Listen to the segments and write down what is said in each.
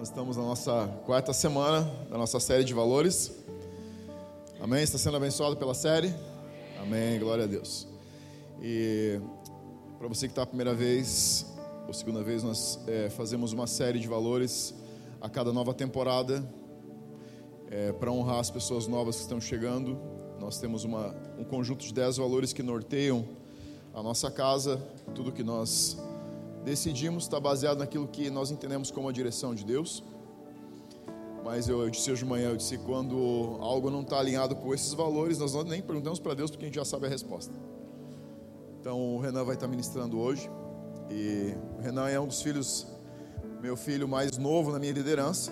Nós estamos na nossa quarta semana da nossa série de valores. Amém? Está sendo abençoado pela série? Amém, glória a Deus. E para você que está a primeira vez ou segunda vez, nós é, fazemos uma série de valores a cada nova temporada é, para honrar as pessoas novas que estão chegando. Nós temos uma, um conjunto de 10 valores que norteiam a nossa casa, tudo que nós decidimos está baseado naquilo que nós entendemos como a direção de Deus. Mas eu, eu disse hoje de manhã, eu disse quando algo não está alinhado com esses valores, nós nem perguntamos para Deus porque a gente já sabe a resposta. Então o Renan vai estar ministrando hoje. E o Renan é um dos filhos, meu filho mais novo na minha liderança.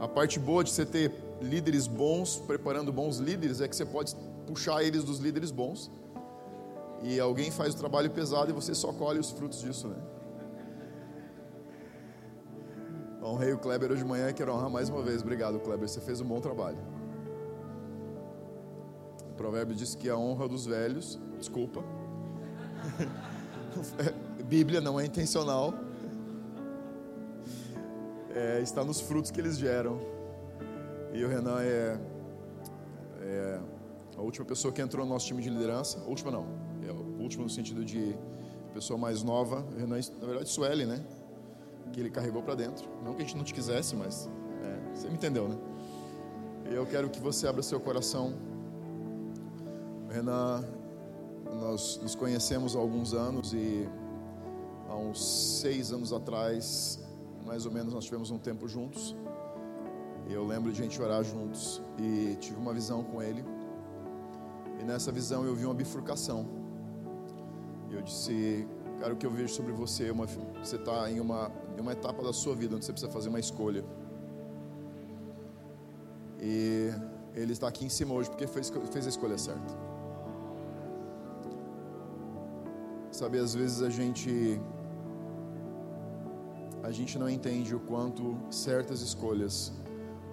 A parte boa de você ter líderes bons, preparando bons líderes, é que você pode puxar eles dos líderes bons e alguém faz o trabalho pesado e você só colhe os frutos disso, né? Honrei o Kleber hoje de manhã e quero honrar mais uma vez. Obrigado, Kleber, você fez um bom trabalho. O provérbio diz que a honra dos velhos, desculpa, Bíblia não é intencional, é, está nos frutos que eles geram. E o Renan é, é a última pessoa que entrou no nosso time de liderança. A última não, último no sentido de pessoa mais nova, Renan, na verdade Sueli, né? Que ele carregou para dentro. Não que a gente não te quisesse, mas é, você me entendeu, né? Eu quero que você abra seu coração. Renan, nós nos conhecemos há alguns anos e há uns seis anos atrás, mais ou menos, nós tivemos um tempo juntos. Eu lembro de a gente orar juntos e tive uma visão com ele. E nessa visão eu vi uma bifurcação e eu disse, cara, o que eu vejo sobre você é uma, você está em uma, em uma etapa da sua vida onde você precisa fazer uma escolha. E ele está aqui em cima hoje porque fez, fez a escolha certa. Sabe, às vezes a gente a gente não entende o quanto certas escolhas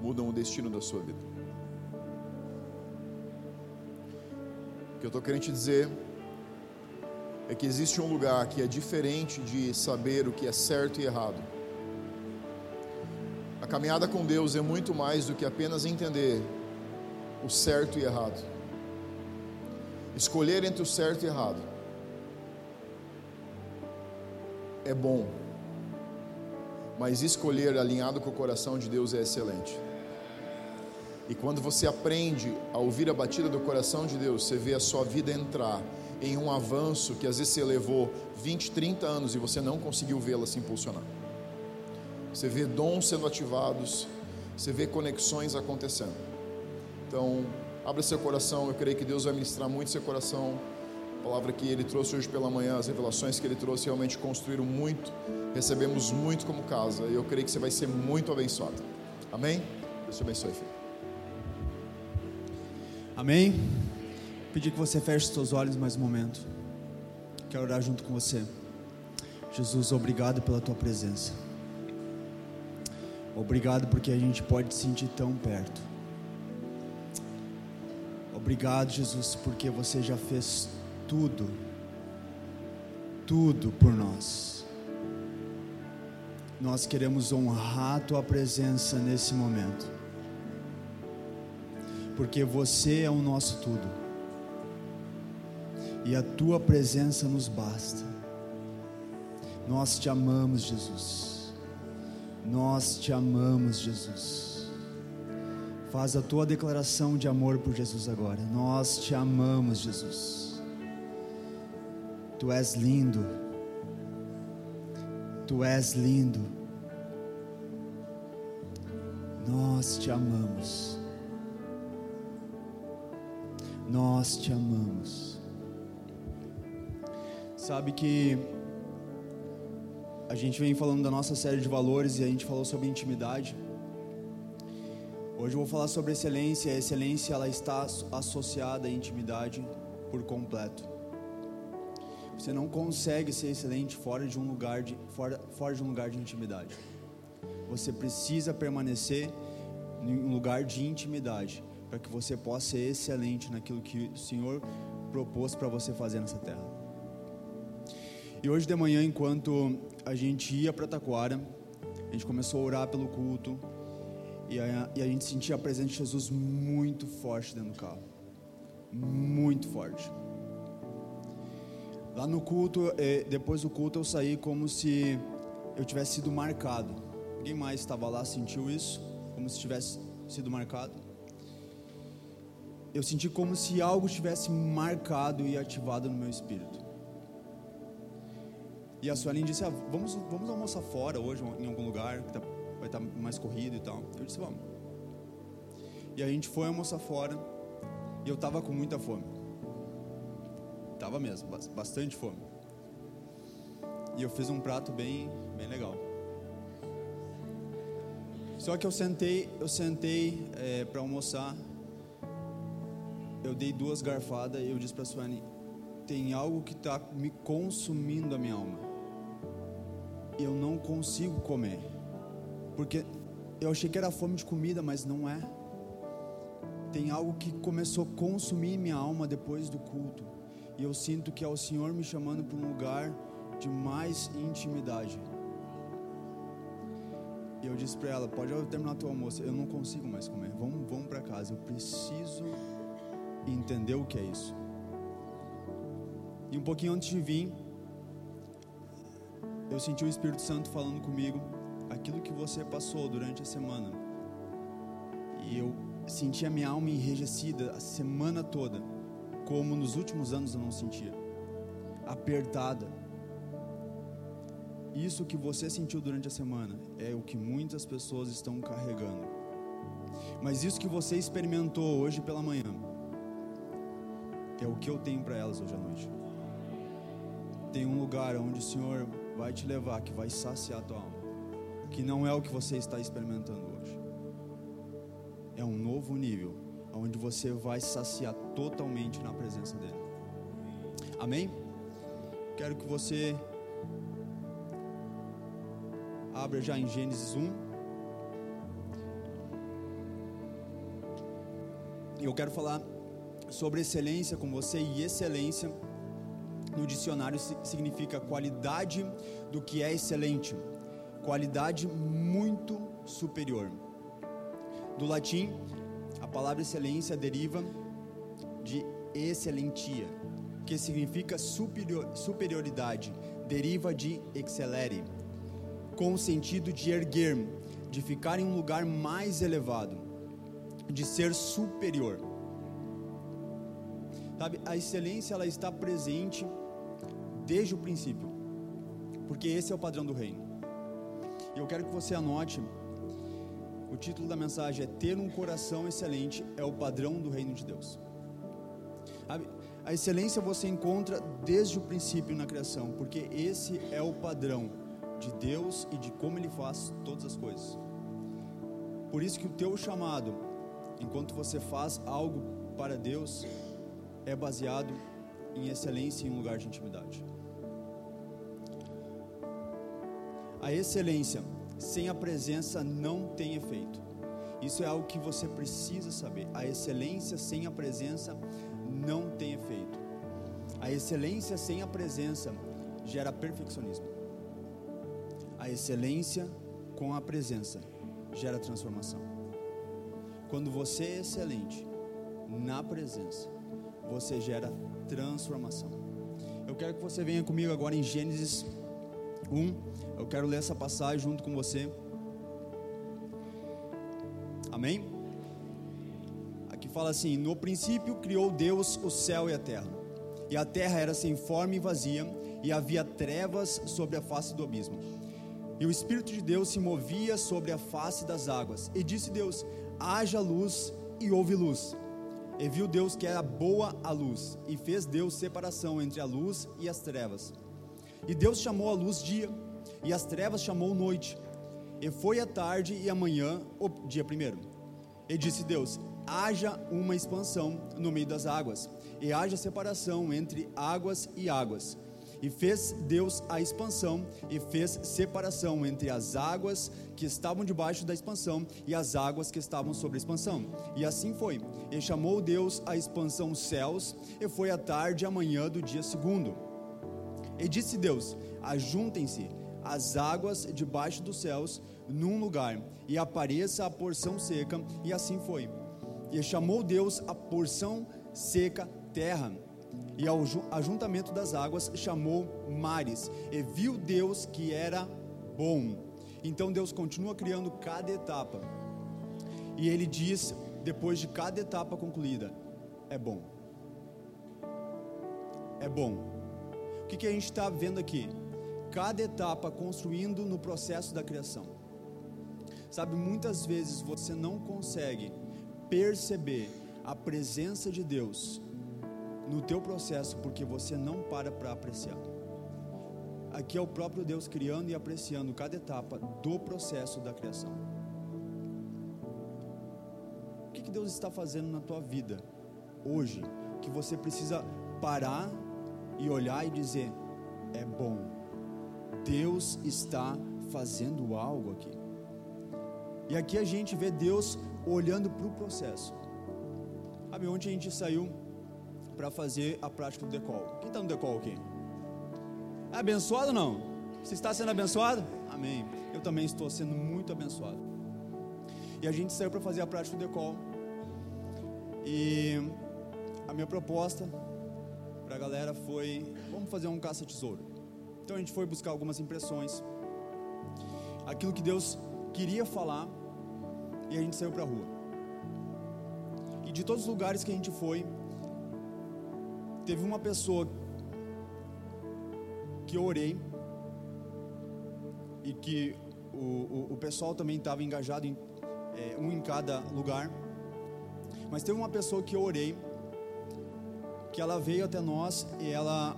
mudam o destino da sua vida. O que eu estou querendo te dizer é que existe um lugar que é diferente de saber o que é certo e errado. A caminhada com Deus é muito mais do que apenas entender o certo e errado. Escolher entre o certo e errado é bom, mas escolher alinhado com o coração de Deus é excelente. E quando você aprende a ouvir a batida do coração de Deus, você vê a sua vida entrar em um avanço que às vezes você levou 20, 30 anos e você não conseguiu vê-la se impulsionar. Você vê dons sendo ativados, você vê conexões acontecendo. Então, abra seu coração, eu creio que Deus vai ministrar muito seu coração. A palavra que ele trouxe hoje pela manhã, as revelações que ele trouxe realmente construíram muito, recebemos muito como casa, e eu creio que você vai ser muito abençoado. Amém? Deus te abençoe, filho. Amém pedir que você feche seus olhos mais um momento. Quero orar junto com você. Jesus, obrigado pela tua presença. Obrigado porque a gente pode te sentir tão perto. Obrigado, Jesus, porque você já fez tudo, tudo por nós. Nós queremos honrar a tua presença nesse momento, porque você é o nosso tudo e a tua presença nos basta. Nós te amamos, Jesus. Nós te amamos, Jesus. Faz a tua declaração de amor por Jesus agora. Nós te amamos, Jesus. Tu és lindo. Tu és lindo. Nós te amamos. Nós te amamos. Sabe que a gente vem falando da nossa série de valores e a gente falou sobre intimidade. Hoje eu vou falar sobre excelência. A excelência ela está associada à intimidade por completo. Você não consegue ser excelente fora de um lugar de fora, fora de um lugar de intimidade. Você precisa permanecer em um lugar de intimidade para que você possa ser excelente naquilo que o Senhor propôs para você fazer nessa terra. E hoje de manhã, enquanto a gente ia para Taquara, a gente começou a orar pelo culto e a, e a gente sentia a presença de Jesus muito forte dentro do carro. Muito forte. Lá no culto, eh, depois do culto, eu saí como se eu tivesse sido marcado. Ninguém mais estava lá, sentiu isso? Como se tivesse sido marcado? Eu senti como se algo tivesse marcado e ativado no meu espírito. E a Suelen disse: ah, vamos, vamos almoçar fora hoje, em algum lugar, que tá, vai estar tá mais corrido e tal. Eu disse: Vamos. E a gente foi almoçar fora, e eu estava com muita fome. Tava mesmo, bastante fome. E eu fiz um prato bem, bem legal. Só que eu sentei, eu sentei é, para almoçar. Eu dei duas garfadas e eu disse para Suane: tem algo que está me consumindo a minha alma. Eu não consigo comer, porque eu achei que era fome de comida, mas não é. Tem algo que começou a consumir minha alma depois do culto. E eu sinto que é o Senhor me chamando para um lugar de mais intimidade. E eu disse para ela: pode terminar teu almoço. Eu não consigo mais comer. Vamos, vamos para casa. Eu preciso entender o que é isso. E um pouquinho antes de vir, eu senti o Espírito Santo falando comigo aquilo que você passou durante a semana. E eu senti a minha alma enrijecida a semana toda como nos últimos anos eu não sentia. Apertada. Isso que você sentiu durante a semana é o que muitas pessoas estão carregando. Mas isso que você experimentou hoje pela manhã é o que eu tenho para elas hoje à noite. Tem um lugar onde o Senhor vai te levar que vai saciar a tua alma, que não é o que você está experimentando hoje. É um novo nível onde você vai saciar totalmente na presença dele. Amém? Quero que você abra já em Gênesis 1. E eu quero falar sobre excelência com você e excelência no dicionário significa qualidade do que é excelente, qualidade muito superior. Do latim, a palavra excelência deriva de excelentia, que significa superior, superioridade, deriva de excellere, com o sentido de erguer, de ficar em um lugar mais elevado, de ser superior. Sabe, a excelência ela está presente desde o princípio, porque esse é o padrão do reino. E eu quero que você anote o título da mensagem é Ter um coração excelente é o padrão do reino de Deus. A excelência você encontra desde o princípio na criação, porque esse é o padrão de Deus e de como Ele faz todas as coisas. Por isso que o teu chamado, enquanto você faz algo para Deus, é baseado em excelência em um lugar de intimidade. A excelência sem a presença não tem efeito. Isso é algo que você precisa saber. A excelência sem a presença não tem efeito. A excelência sem a presença gera perfeccionismo. A excelência com a presença gera transformação. Quando você é excelente na presença, você gera transformação. Eu quero que você venha comigo agora em Gênesis 1. Eu quero ler essa passagem junto com você. Amém? Aqui fala assim: No princípio criou Deus o céu e a terra. E a terra era sem forma e vazia, e havia trevas sobre a face do abismo. E o Espírito de Deus se movia sobre a face das águas. E disse Deus: haja luz, e houve luz. E viu Deus que era boa a luz, e fez Deus separação entre a luz e as trevas. E Deus chamou a luz dia, e as trevas chamou noite. E foi a tarde e a manhã, o dia primeiro. E disse Deus: haja uma expansão no meio das águas, e haja separação entre águas e águas. E fez Deus a expansão, e fez separação entre as águas que estavam debaixo da expansão e as águas que estavam sobre a expansão. E assim foi. E chamou Deus a expansão céus, e foi a tarde e a manhã do dia segundo. E disse Deus: Ajuntem-se as águas debaixo dos céus num lugar, e apareça a porção seca, e assim foi. E chamou Deus a porção seca terra, e ao ajuntamento das águas chamou mares, e viu Deus que era bom. Então Deus continua criando cada etapa, e Ele diz, depois de cada etapa concluída: é bom. É bom. O que, que a gente está vendo aqui? Cada etapa construindo no processo da criação. Sabe, muitas vezes você não consegue perceber a presença de Deus no teu processo porque você não para para apreciar. Aqui é o próprio Deus criando e apreciando cada etapa do processo da criação. O que, que Deus está fazendo na tua vida hoje que você precisa parar e olhar e dizer: é bom, Deus está fazendo algo aqui. E aqui a gente vê Deus olhando para o processo. Sabe, ontem a gente saiu para fazer a prática do decol. Quem está no decol aqui? É abençoado ou não? Você está sendo abençoado? Amém. Eu também estou sendo muito abençoado. E a gente saiu para fazer a prática do decol. E a minha proposta para a galera foi: vamos fazer um caça-tesouro. Então a gente foi buscar algumas impressões, aquilo que Deus queria falar, e a gente saiu para a rua. E de todos os lugares que a gente foi, teve uma pessoa que eu orei e que o, o, o pessoal também estava engajado em é, um em cada lugar. Mas teve uma pessoa que eu orei que ela veio até nós e ela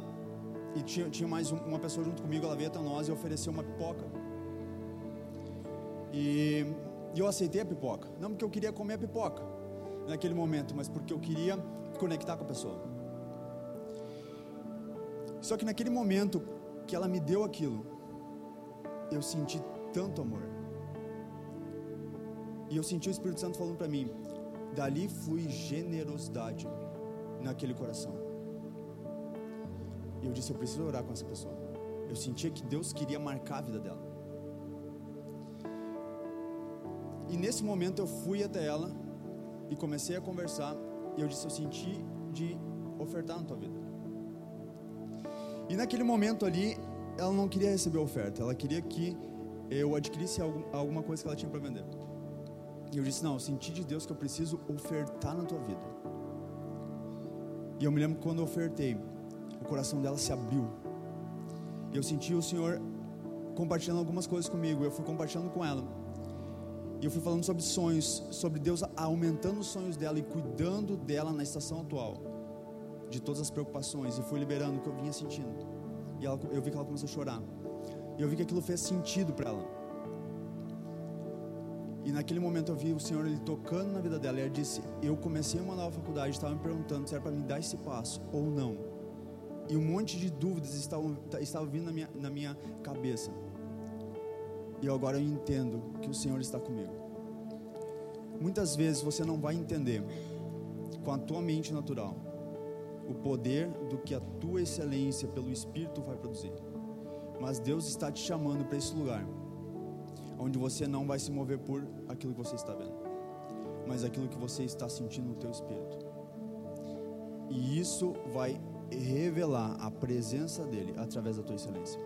e tinha, tinha mais uma pessoa junto comigo, ela veio até nós e ofereceu uma pipoca. E, e eu aceitei a pipoca, não porque eu queria comer a pipoca naquele momento, mas porque eu queria conectar com a pessoa. Só que naquele momento que ela me deu aquilo, eu senti tanto amor. E eu senti o Espírito Santo falando para mim: dali flui generosidade naquele coração. E eu disse: eu preciso orar com essa pessoa. Eu sentia que Deus queria marcar a vida dela. E nesse momento eu fui até ela e comecei a conversar. E eu disse: eu senti de ofertar na tua vida. E naquele momento ali, ela não queria receber oferta, ela queria que eu adquirisse alguma coisa que ela tinha para vender. E eu disse: Não, eu senti de Deus que eu preciso ofertar na tua vida. E eu me lembro que quando eu ofertei, o coração dela se abriu. Eu senti o Senhor compartilhando algumas coisas comigo. Eu fui compartilhando com ela. E eu fui falando sobre sonhos, sobre Deus aumentando os sonhos dela e cuidando dela na estação atual, de todas as preocupações. E fui liberando o que eu vinha sentindo. E ela, eu vi que ela começou a chorar. E eu vi que aquilo fez sentido para ela. E naquele momento eu vi o Senhor ele tocando na vida dela. E ela disse: Eu comecei uma nova faculdade, estava me perguntando se era para me dar esse passo ou não. E um monte de dúvidas estavam, estavam vindo na minha, na minha cabeça. E agora eu entendo que o Senhor está comigo. Muitas vezes você não vai entender com a tua mente natural o poder do que a tua excelência pelo Espírito vai produzir. Mas Deus está te chamando para esse lugar onde você não vai se mover por aquilo que você está vendo, mas aquilo que você está sentindo no teu espírito. E isso vai revelar a presença dele através da tua excelência.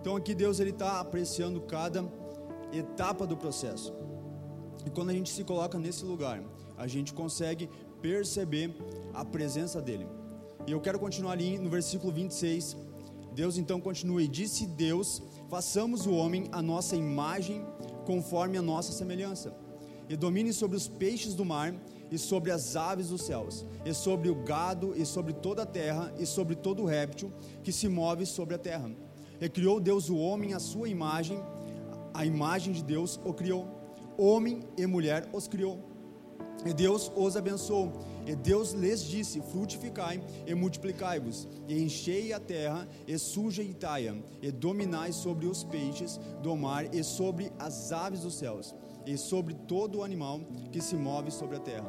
Então aqui Deus ele está apreciando cada etapa do processo. E quando a gente se coloca nesse lugar, a gente consegue perceber a presença dele. E eu quero continuar ali no versículo 26. Deus então continua e disse Deus façamos o homem a nossa imagem, conforme a nossa semelhança, e domine sobre os peixes do mar, e sobre as aves dos céus, e sobre o gado, e sobre toda a terra, e sobre todo o réptil que se move sobre a terra. E criou Deus o homem à sua imagem, a imagem de Deus o criou, homem e mulher os criou. E Deus os abençoou. E Deus lhes disse: Frutificai e multiplicai-vos, e enchei a terra, e sujeitai-a, e dominai sobre os peixes do mar, e sobre as aves dos céus, e sobre todo o animal que se move sobre a terra.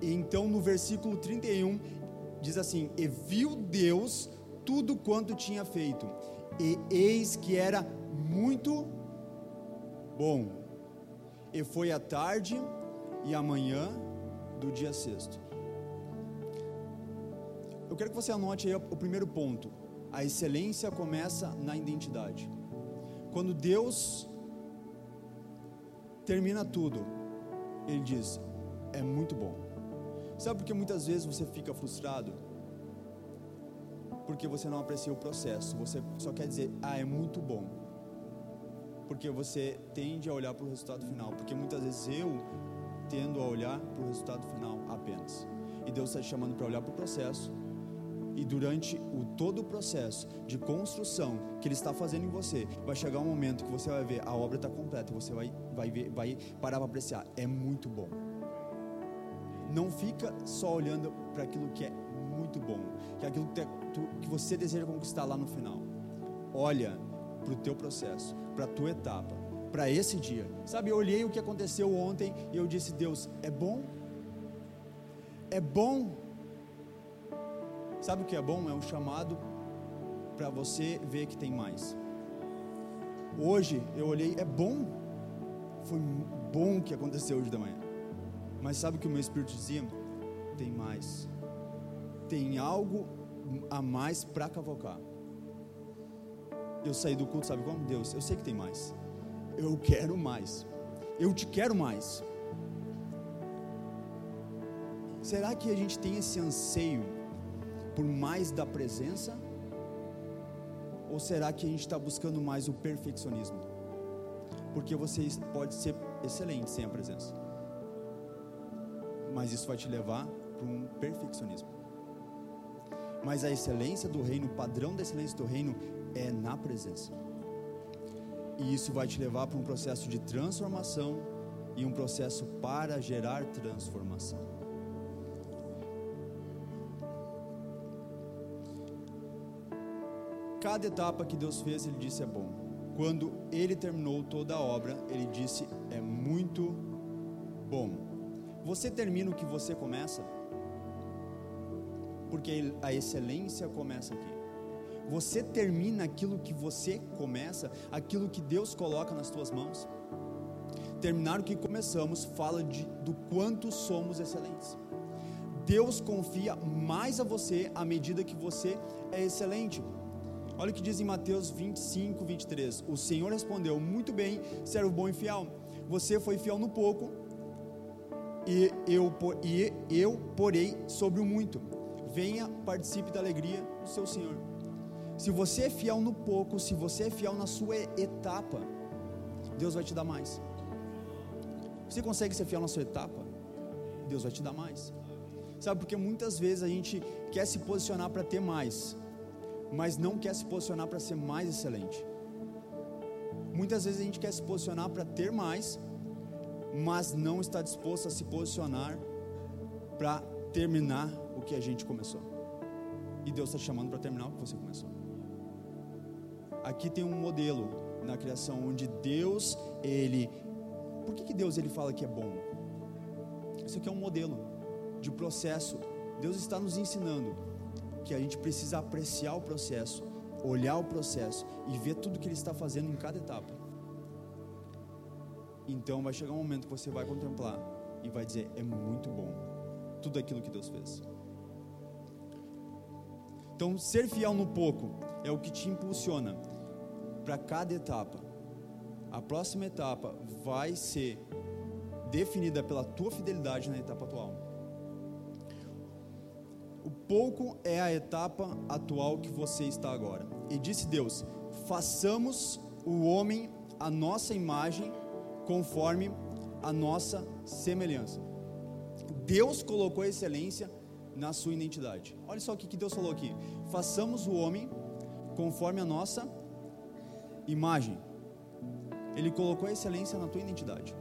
E então no versículo 31 diz assim: E viu Deus tudo quanto tinha feito, e eis que era muito bom. E foi a tarde e a manhã do dia sexto. Eu quero que você anote aí o primeiro ponto. A excelência começa na identidade. Quando Deus termina tudo, Ele diz: é muito bom. Sabe por que muitas vezes você fica frustrado? Porque você não aprecia o processo, você só quer dizer, ah, é muito bom. Porque você tende a olhar para o resultado final. Porque muitas vezes eu tendo a olhar para o resultado final apenas. E Deus está te chamando para olhar para o processo. E durante o todo o processo de construção que Ele está fazendo em você, vai chegar um momento que você vai ver a obra está completa. Você vai, vai, ver, vai parar para apreciar. É muito bom. Não fica só olhando para aquilo que é muito bom, que é aquilo que, que você deseja conquistar lá no final. Olha para o teu processo, para a tua etapa, para esse dia. Sabe, eu olhei o que aconteceu ontem e eu disse: Deus, é bom? É bom? Sabe o que é bom? É um chamado para você ver que tem mais. Hoje eu olhei, é bom? Foi bom o que aconteceu hoje da manhã. Mas sabe o que o meu espírito dizia? Tem mais. Tem algo a mais para cavocar. Eu saí do culto, sabe como? Deus, eu sei que tem mais eu quero mais. Eu te quero mais. Será que a gente tem esse anseio por mais da presença? Ou será que a gente está buscando mais o perfeccionismo? Porque você pode ser excelente sem a presença, mas isso vai te levar para um perfeccionismo. Mas a excelência do reino, o padrão da excelência do reino é na presença. E isso vai te levar para um processo de transformação e um processo para gerar transformação. Cada etapa que Deus fez, Ele disse é bom. Quando Ele terminou toda a obra, Ele disse é muito bom. Você termina o que você começa, porque a excelência começa aqui. Você termina aquilo que você começa, aquilo que Deus coloca nas tuas mãos. Terminar o que começamos fala de, do quanto somos excelentes. Deus confia mais a você à medida que você é excelente. Olha o que diz em Mateus 25, 23. O Senhor respondeu: Muito bem, servo bom e fiel. Você foi fiel no pouco, e eu, e eu porei sobre o muito. Venha, participe da alegria do seu Senhor. Se você é fiel no pouco, se você é fiel na sua etapa, Deus vai te dar mais. Você consegue ser fiel na sua etapa? Deus vai te dar mais. Sabe, porque muitas vezes a gente quer se posicionar para ter mais, mas não quer se posicionar para ser mais excelente. Muitas vezes a gente quer se posicionar para ter mais, mas não está disposto a se posicionar para terminar o que a gente começou. E Deus está te chamando para terminar o que você começou. Aqui tem um modelo na criação onde Deus, ele Por que, que Deus ele fala que é bom? Isso aqui é um modelo de processo. Deus está nos ensinando que a gente precisa apreciar o processo, olhar o processo e ver tudo que ele está fazendo em cada etapa. Então vai chegar um momento que você vai contemplar e vai dizer: é muito bom tudo aquilo que Deus fez. Então, ser fiel no pouco é o que te impulsiona para cada etapa. A próxima etapa vai ser definida pela tua fidelidade na etapa atual. Pouco é a etapa atual que você está agora. E disse Deus: façamos o homem a nossa imagem, conforme a nossa semelhança. Deus colocou excelência na sua identidade. Olha só o que Deus falou aqui: façamos o homem conforme a nossa imagem. Ele colocou excelência na tua identidade.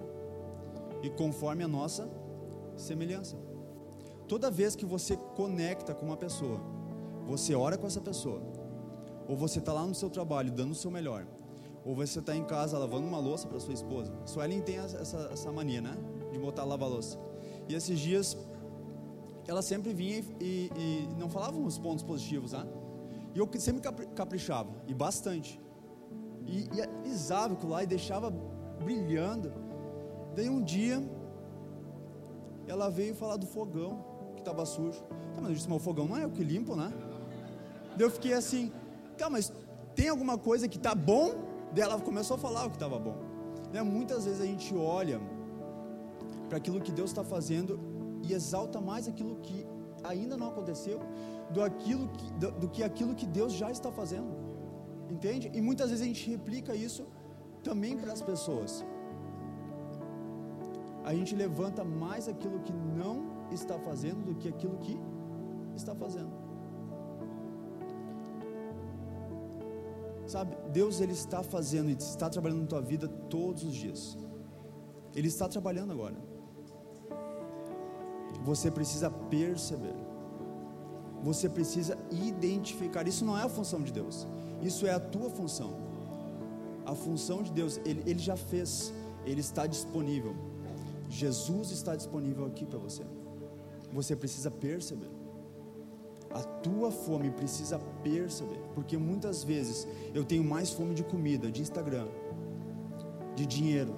E conforme a nossa semelhança. Toda vez que você conecta com uma pessoa, você ora com essa pessoa, ou você está lá no seu trabalho dando o seu melhor, ou você está em casa lavando uma louça para sua esposa. Suelen tem essa, essa mania, né? De botar lavar louça. E esses dias, ela sempre vinha e, e, e não falava os pontos positivos, né? E eu sempre caprichava, e bastante. E, e alisava aquilo lá e deixava brilhando. Daí um dia, ela veio falar do fogão estava sujo. Tá, mas eu disse, mas o fogão não é o que limpo, né? Daí eu fiquei assim, tá, mas tem alguma coisa que tá bom? Daí ela começou a falar o que estava bom. Né? Muitas vezes a gente olha para aquilo que Deus está fazendo e exalta mais aquilo que ainda não aconteceu do, aquilo que, do, do que aquilo que Deus já está fazendo. Entende? E muitas vezes a gente replica isso também para as pessoas. A gente levanta mais aquilo que não está fazendo do que aquilo que está fazendo. Sabe, Deus ele está fazendo e está trabalhando na tua vida todos os dias. Ele está trabalhando agora. Você precisa perceber. Você precisa identificar. Isso não é a função de Deus. Isso é a tua função. A função de Deus, ele, ele já fez. Ele está disponível. Jesus está disponível aqui para você. Você precisa perceber. A tua fome precisa perceber. Porque muitas vezes eu tenho mais fome de comida, de Instagram, de dinheiro,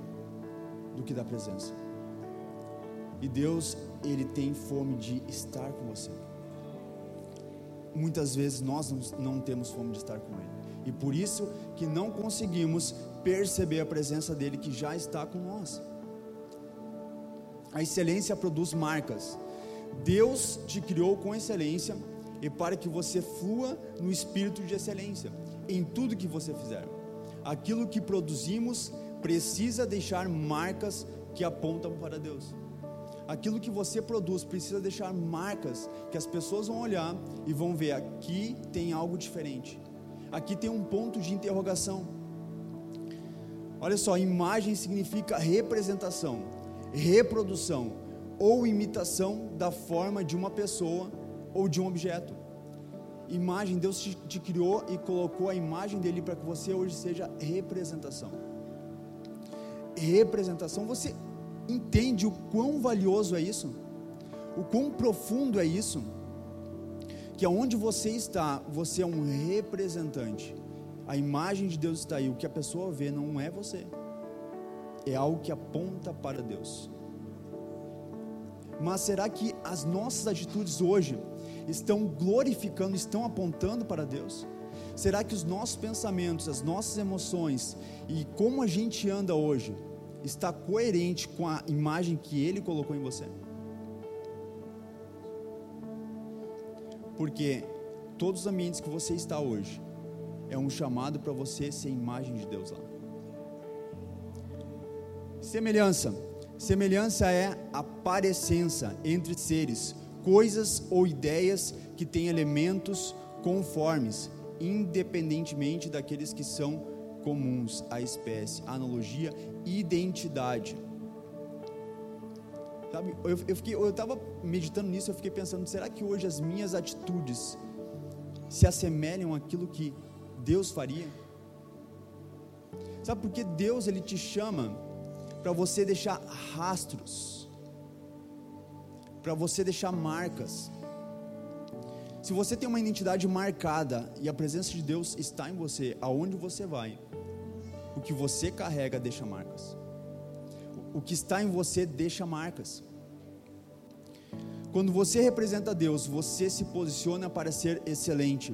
do que da presença. E Deus, Ele tem fome de estar com você. Muitas vezes nós não temos fome de estar com Ele. E por isso que não conseguimos perceber a presença dEle que já está com nós. A excelência produz marcas. Deus te criou com excelência e para que você flua no espírito de excelência em tudo que você fizer. Aquilo que produzimos precisa deixar marcas que apontam para Deus. Aquilo que você produz precisa deixar marcas que as pessoas vão olhar e vão ver aqui tem algo diferente. Aqui tem um ponto de interrogação. Olha só, imagem significa representação, reprodução ou imitação da forma de uma pessoa ou de um objeto. Imagem, Deus te, te criou e colocou a imagem dele para que você hoje seja representação. Representação, você entende o quão valioso é isso? O quão profundo é isso? Que aonde você está, você é um representante. A imagem de Deus está aí, o que a pessoa vê não é você, é algo que aponta para Deus. Mas será que as nossas atitudes hoje estão glorificando, estão apontando para Deus? Será que os nossos pensamentos, as nossas emoções e como a gente anda hoje está coerente com a imagem que Ele colocou em você? Porque todos os ambientes que você está hoje é um chamado para você ser imagem de Deus lá. Semelhança. Semelhança é a parecença entre seres, coisas ou ideias que têm elementos conformes, independentemente daqueles que são comuns à espécie. Analogia, identidade. Sabe, eu, eu fiquei, eu estava meditando nisso, eu fiquei pensando, será que hoje as minhas atitudes se assemelham àquilo que Deus faria? Sabe porque Deus ele te chama para você deixar rastros, para você deixar marcas. Se você tem uma identidade marcada e a presença de Deus está em você, aonde você vai, o que você carrega deixa marcas. O que está em você deixa marcas. Quando você representa Deus, você se posiciona para ser excelente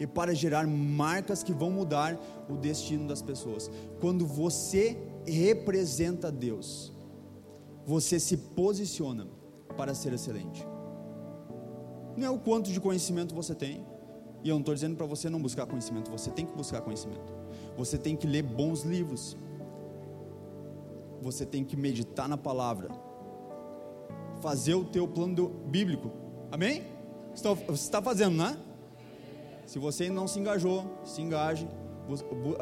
e para gerar marcas que vão mudar o destino das pessoas. Quando você representa Deus, você se posiciona para ser excelente. Não é o quanto de conhecimento você tem, e eu não estou dizendo para você não buscar conhecimento, você tem que buscar conhecimento. Você tem que ler bons livros. Você tem que meditar na palavra. Fazer o teu plano bíblico. Amém? Você está fazendo, né? Se você não se engajou, se engaje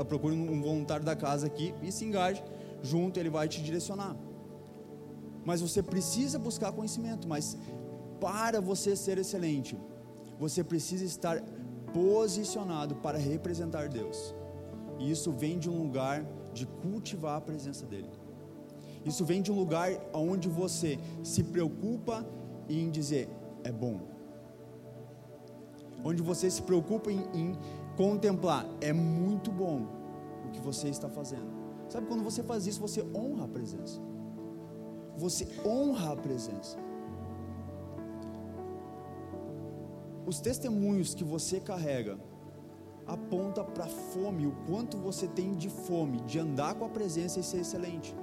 procure um voluntário da casa aqui e se engaje junto, ele vai te direcionar. Mas você precisa buscar conhecimento, mas para você ser excelente, você precisa estar posicionado para representar Deus. E isso vem de um lugar de cultivar a presença dele. Isso vem de um lugar onde você se preocupa em dizer é bom. onde você se preocupa em, em contemplar, é muito bom o que você está fazendo. Sabe quando você faz isso, você honra a presença. Você honra a presença. Os testemunhos que você carrega aponta para fome, o quanto você tem de fome de andar com a presença e ser excelente.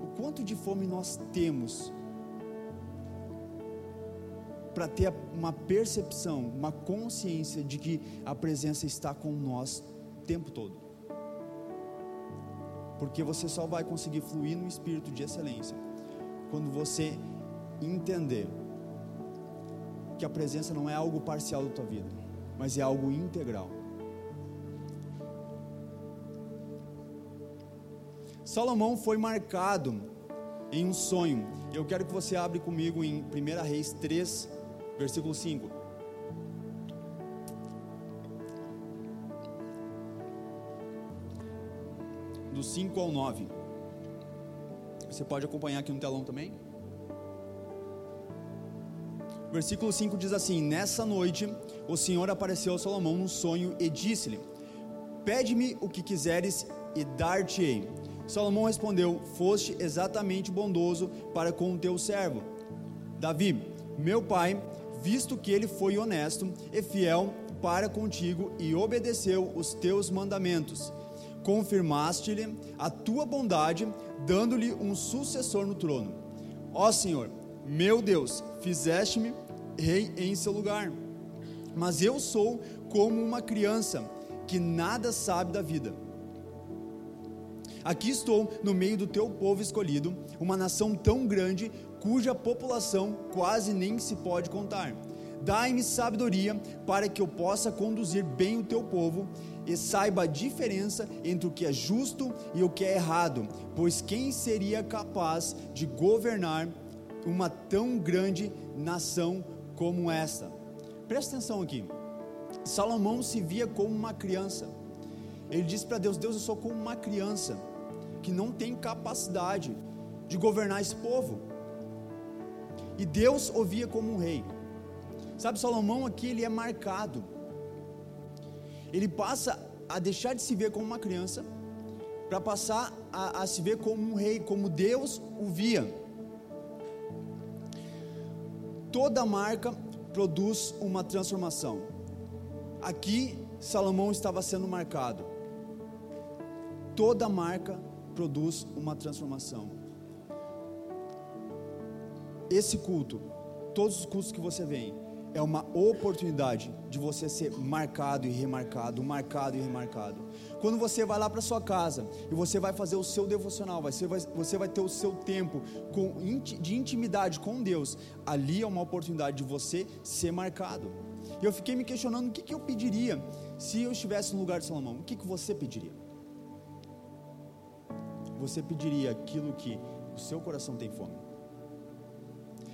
O quanto de fome nós temos para ter uma percepção, uma consciência de que a presença está com nós o tempo todo. Porque você só vai conseguir fluir no espírito de excelência quando você entender que a presença não é algo parcial da tua vida, mas é algo integral. Salomão foi marcado em um sonho. Eu quero que você abra comigo em 1 Reis 3, versículo 5. Do 5 ao 9. Você pode acompanhar aqui no telão também? Versículo 5 diz assim: Nessa noite o Senhor apareceu a Salomão num sonho e disse-lhe: Pede-me o que quiseres e dar-te-ei. Salomão respondeu: Foste exatamente bondoso para com o teu servo. Davi, meu pai, visto que ele foi honesto e fiel para contigo e obedeceu os teus mandamentos, confirmaste-lhe a tua bondade, dando-lhe um sucessor no trono. Ó Senhor, meu Deus, fizeste-me rei em seu lugar. Mas eu sou como uma criança que nada sabe da vida. Aqui estou no meio do teu povo escolhido, uma nação tão grande cuja população quase nem se pode contar. Dai-me sabedoria para que eu possa conduzir bem o teu povo e saiba a diferença entre o que é justo e o que é errado, pois quem seria capaz de governar uma tão grande nação como esta. Presta atenção aqui. Salomão se via como uma criança. Ele disse para Deus: Deus, eu sou como uma criança que não tem capacidade de governar esse povo. E Deus o via como um rei. Sabe, Salomão aqui ele é marcado. Ele passa a deixar de se ver como uma criança para passar a, a se ver como um rei, como Deus o via. Toda marca produz uma transformação. Aqui, Salomão estava sendo marcado. Toda marca produz uma transformação. Esse culto, todos os cultos que você vem, é uma oportunidade de você ser marcado e remarcado, marcado e remarcado. Quando você vai lá para sua casa e você vai fazer o seu devocional, você vai, você vai ter o seu tempo com, de intimidade com Deus, ali é uma oportunidade de você ser marcado. E eu fiquei me questionando o que, que eu pediria se eu estivesse no lugar de Salomão. O que, que você pediria? Você pediria aquilo que o seu coração tem fome.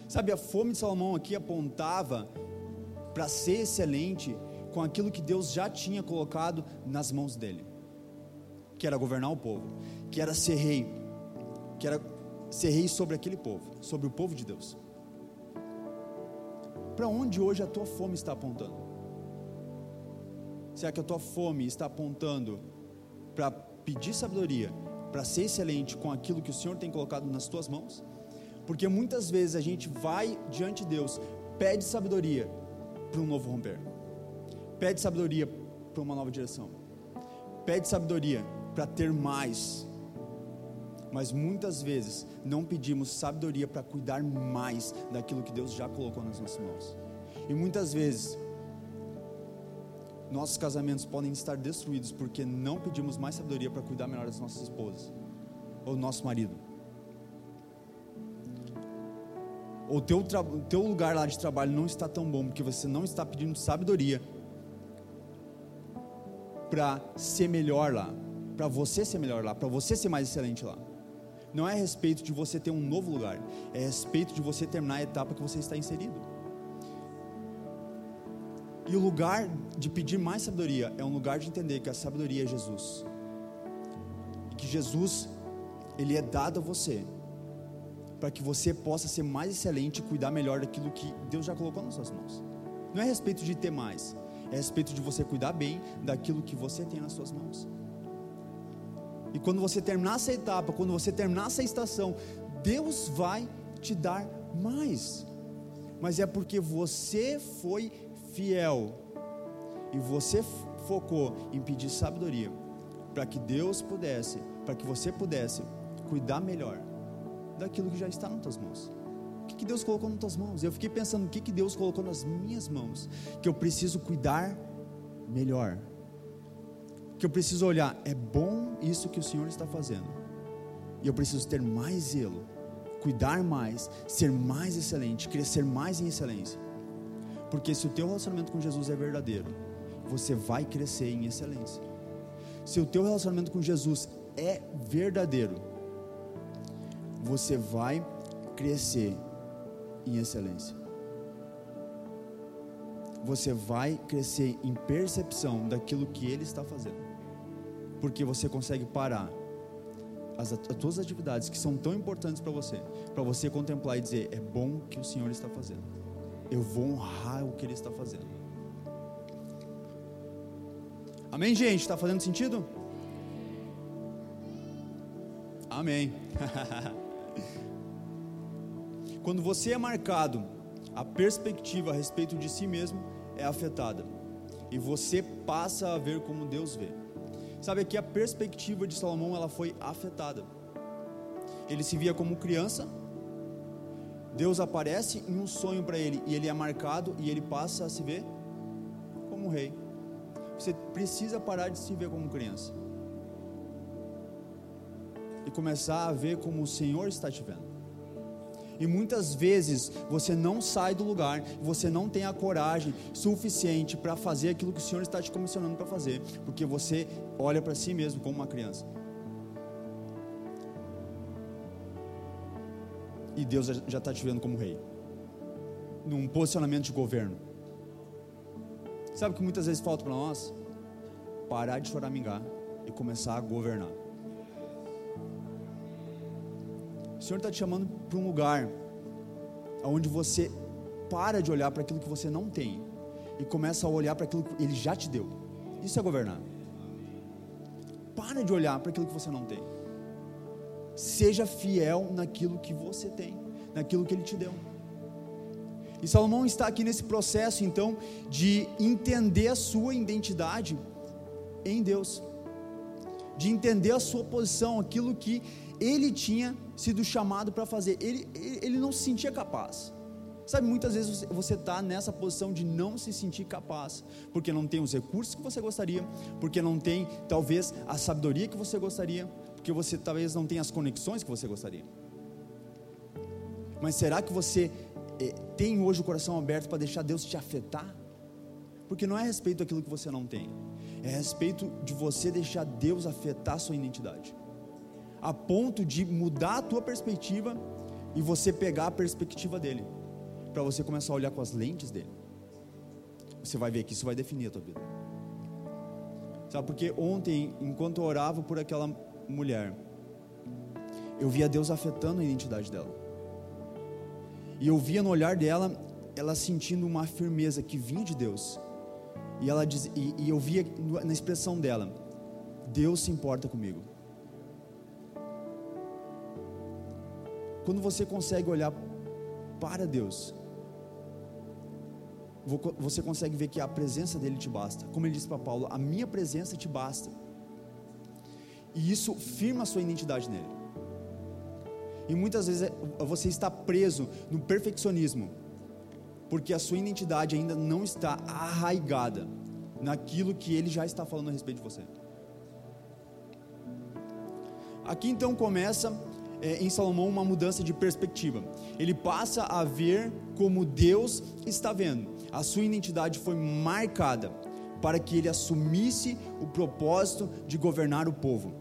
Sabe, a fome de Salomão aqui apontava para ser excelente com aquilo que Deus já tinha colocado nas mãos dele, que era governar o povo, que era ser rei, que era ser rei sobre aquele povo, sobre o povo de Deus. Para onde hoje a tua fome está apontando? Será que a tua fome está apontando para pedir sabedoria, para ser excelente com aquilo que o Senhor tem colocado nas tuas mãos? Porque muitas vezes a gente vai diante de Deus, pede sabedoria, para um novo romper. Pede sabedoria para uma nova direção. Pede sabedoria para ter mais. Mas muitas vezes não pedimos sabedoria para cuidar mais daquilo que Deus já colocou nas nossas mãos. E muitas vezes nossos casamentos podem estar destruídos porque não pedimos mais sabedoria para cuidar melhor das nossas esposas ou do nosso marido. O teu, teu lugar lá de trabalho não está tão bom, porque você não está pedindo sabedoria para ser melhor lá, para você ser melhor lá, para você ser mais excelente lá. Não é a respeito de você ter um novo lugar, é a respeito de você terminar a etapa que você está inserido. E o lugar de pedir mais sabedoria é um lugar de entender que a sabedoria é Jesus. Que Jesus, ele é dado a você para que você possa ser mais excelente e cuidar melhor daquilo que Deus já colocou nas suas mãos. Não é a respeito de ter mais, é a respeito de você cuidar bem daquilo que você tem nas suas mãos. E quando você terminar essa etapa, quando você terminar essa estação, Deus vai te dar mais. Mas é porque você foi fiel e você focou em pedir sabedoria para que Deus pudesse, para que você pudesse cuidar melhor daquilo que já está nas tuas mãos. O que, que Deus colocou nas tuas mãos? Eu fiquei pensando o que, que Deus colocou nas minhas mãos, que eu preciso cuidar melhor. Que eu preciso olhar, é bom isso que o Senhor está fazendo. E eu preciso ter mais zelo, cuidar mais, ser mais excelente, crescer mais em excelência. Porque se o teu relacionamento com Jesus é verdadeiro, você vai crescer em excelência. Se o teu relacionamento com Jesus é verdadeiro, você vai crescer em excelência. Você vai crescer em percepção daquilo que Ele está fazendo, porque você consegue parar as, as tuas atividades que são tão importantes para você, para você contemplar e dizer: é bom que o Senhor está fazendo. Eu vou honrar o que Ele está fazendo. Amém, gente? Está fazendo sentido? Amém. Quando você é marcado, a perspectiva a respeito de si mesmo é afetada. E você passa a ver como Deus vê. Sabe que a perspectiva de Salomão ela foi afetada. Ele se via como criança. Deus aparece em um sonho para ele e ele é marcado e ele passa a se ver como rei. Você precisa parar de se ver como criança e começar a ver como o Senhor está te vendo. E muitas vezes você não sai do lugar, você não tem a coragem suficiente para fazer aquilo que o Senhor está te comissionando para fazer, porque você olha para si mesmo como uma criança. E Deus já está te vendo como rei, num posicionamento de governo. Sabe o que muitas vezes falta para nós? Parar de choramingar e começar a governar. Senhor está te chamando para um lugar onde você para de olhar para aquilo que você não tem e começa a olhar para aquilo que Ele já te deu. Isso é governar. Para de olhar para aquilo que você não tem. Seja fiel naquilo que você tem, naquilo que Ele te deu. E Salomão está aqui nesse processo, então, de entender a sua identidade em Deus, de entender a sua posição, aquilo que ele tinha sido chamado para fazer, ele, ele não se sentia capaz. Sabe, muitas vezes você está nessa posição de não se sentir capaz, porque não tem os recursos que você gostaria, porque não tem talvez a sabedoria que você gostaria, porque você talvez não tem as conexões que você gostaria. Mas será que você eh, tem hoje o coração aberto para deixar Deus te afetar? Porque não é a respeito daquilo que você não tem, é a respeito de você deixar Deus afetar a sua identidade a ponto de mudar a tua perspectiva e você pegar a perspectiva dele, para você começar a olhar com as lentes dele. Você vai ver que isso vai definir a tua vida. Sabe, porque ontem, enquanto eu orava por aquela mulher, eu via Deus afetando a identidade dela. E eu via no olhar dela, ela sentindo uma firmeza que vinha de Deus. E, ela diz, e, e eu via na expressão dela: Deus se importa comigo. Quando você consegue olhar para Deus, você consegue ver que a presença dele te basta. Como ele disse para Paulo, a minha presença te basta. E isso firma a sua identidade nele. E muitas vezes é, você está preso no perfeccionismo, porque a sua identidade ainda não está arraigada naquilo que ele já está falando a respeito de você. Aqui então começa é, em Salomão uma mudança de perspectiva. Ele passa a ver como Deus está vendo. A sua identidade foi marcada para que ele assumisse o propósito de governar o povo.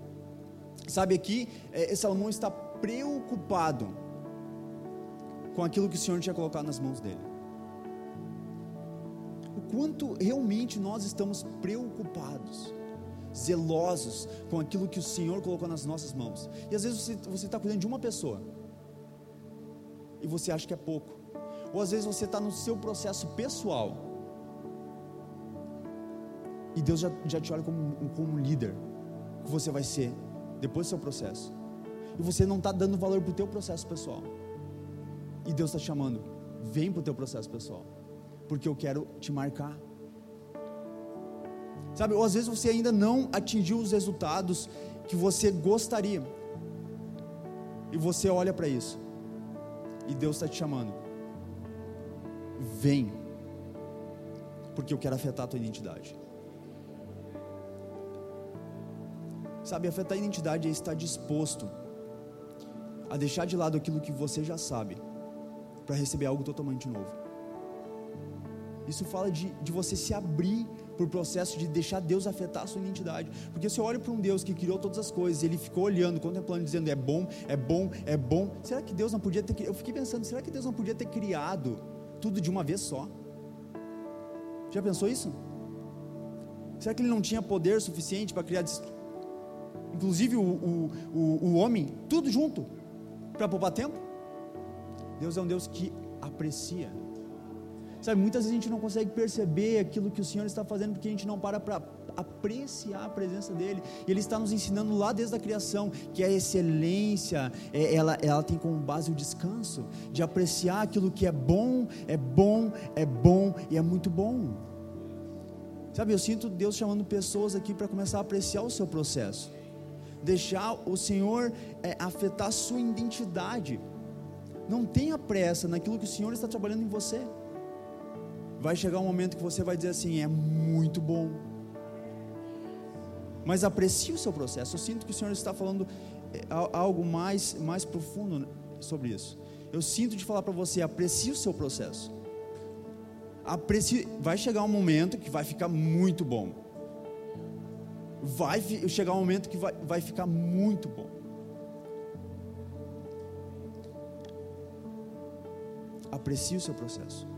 Sabe aqui, é, Salomão está preocupado com aquilo que o Senhor tinha colocado nas mãos dele. O quanto realmente nós estamos preocupados zelosos com aquilo que o Senhor colocou nas nossas mãos. E às vezes você está cuidando de uma pessoa, e você acha que é pouco. Ou às vezes você está no seu processo pessoal e Deus já, já te olha como, como líder que você vai ser depois do seu processo. E você não está dando valor para o teu processo pessoal. E Deus está chamando, vem para o teu processo pessoal, porque eu quero te marcar. Sabe, ou às vezes você ainda não atingiu os resultados que você gostaria. E você olha para isso. E Deus está te chamando. Vem. Porque eu quero afetar a tua identidade. Sabe, afetar a identidade é estar disposto a deixar de lado aquilo que você já sabe para receber algo totalmente novo. Isso fala de, de você se abrir para o processo de deixar Deus afetar a sua identidade. Porque você olha para um Deus que criou todas as coisas, ele ficou olhando, contemplando, dizendo: é bom, é bom, é bom. Será que Deus não podia ter. Eu fiquei pensando: será que Deus não podia ter criado tudo de uma vez só? Já pensou isso? Será que ele não tinha poder suficiente para criar, inclusive o, o, o, o homem, tudo junto, para poupar tempo? Deus é um Deus que aprecia Sabe, muitas vezes a gente não consegue perceber aquilo que o Senhor está fazendo porque a gente não para para apreciar a presença dele. E ele está nos ensinando lá desde a criação que a excelência, é, ela, ela tem como base o descanso, de apreciar aquilo que é bom, é bom, é bom e é muito bom. Sabe, eu sinto Deus chamando pessoas aqui para começar a apreciar o seu processo, deixar o Senhor é, afetar a sua identidade. Não tenha pressa naquilo que o Senhor está trabalhando em você vai chegar um momento que você vai dizer assim: é muito bom. Mas aprecie o seu processo. Eu sinto que o Senhor está falando é, algo mais, mais profundo sobre isso. Eu sinto de falar para você: aprecie o seu processo. Aprecie, vai chegar um momento que vai ficar muito bom. Vai chegar um momento que vai, vai ficar muito bom. Aprecie o seu processo.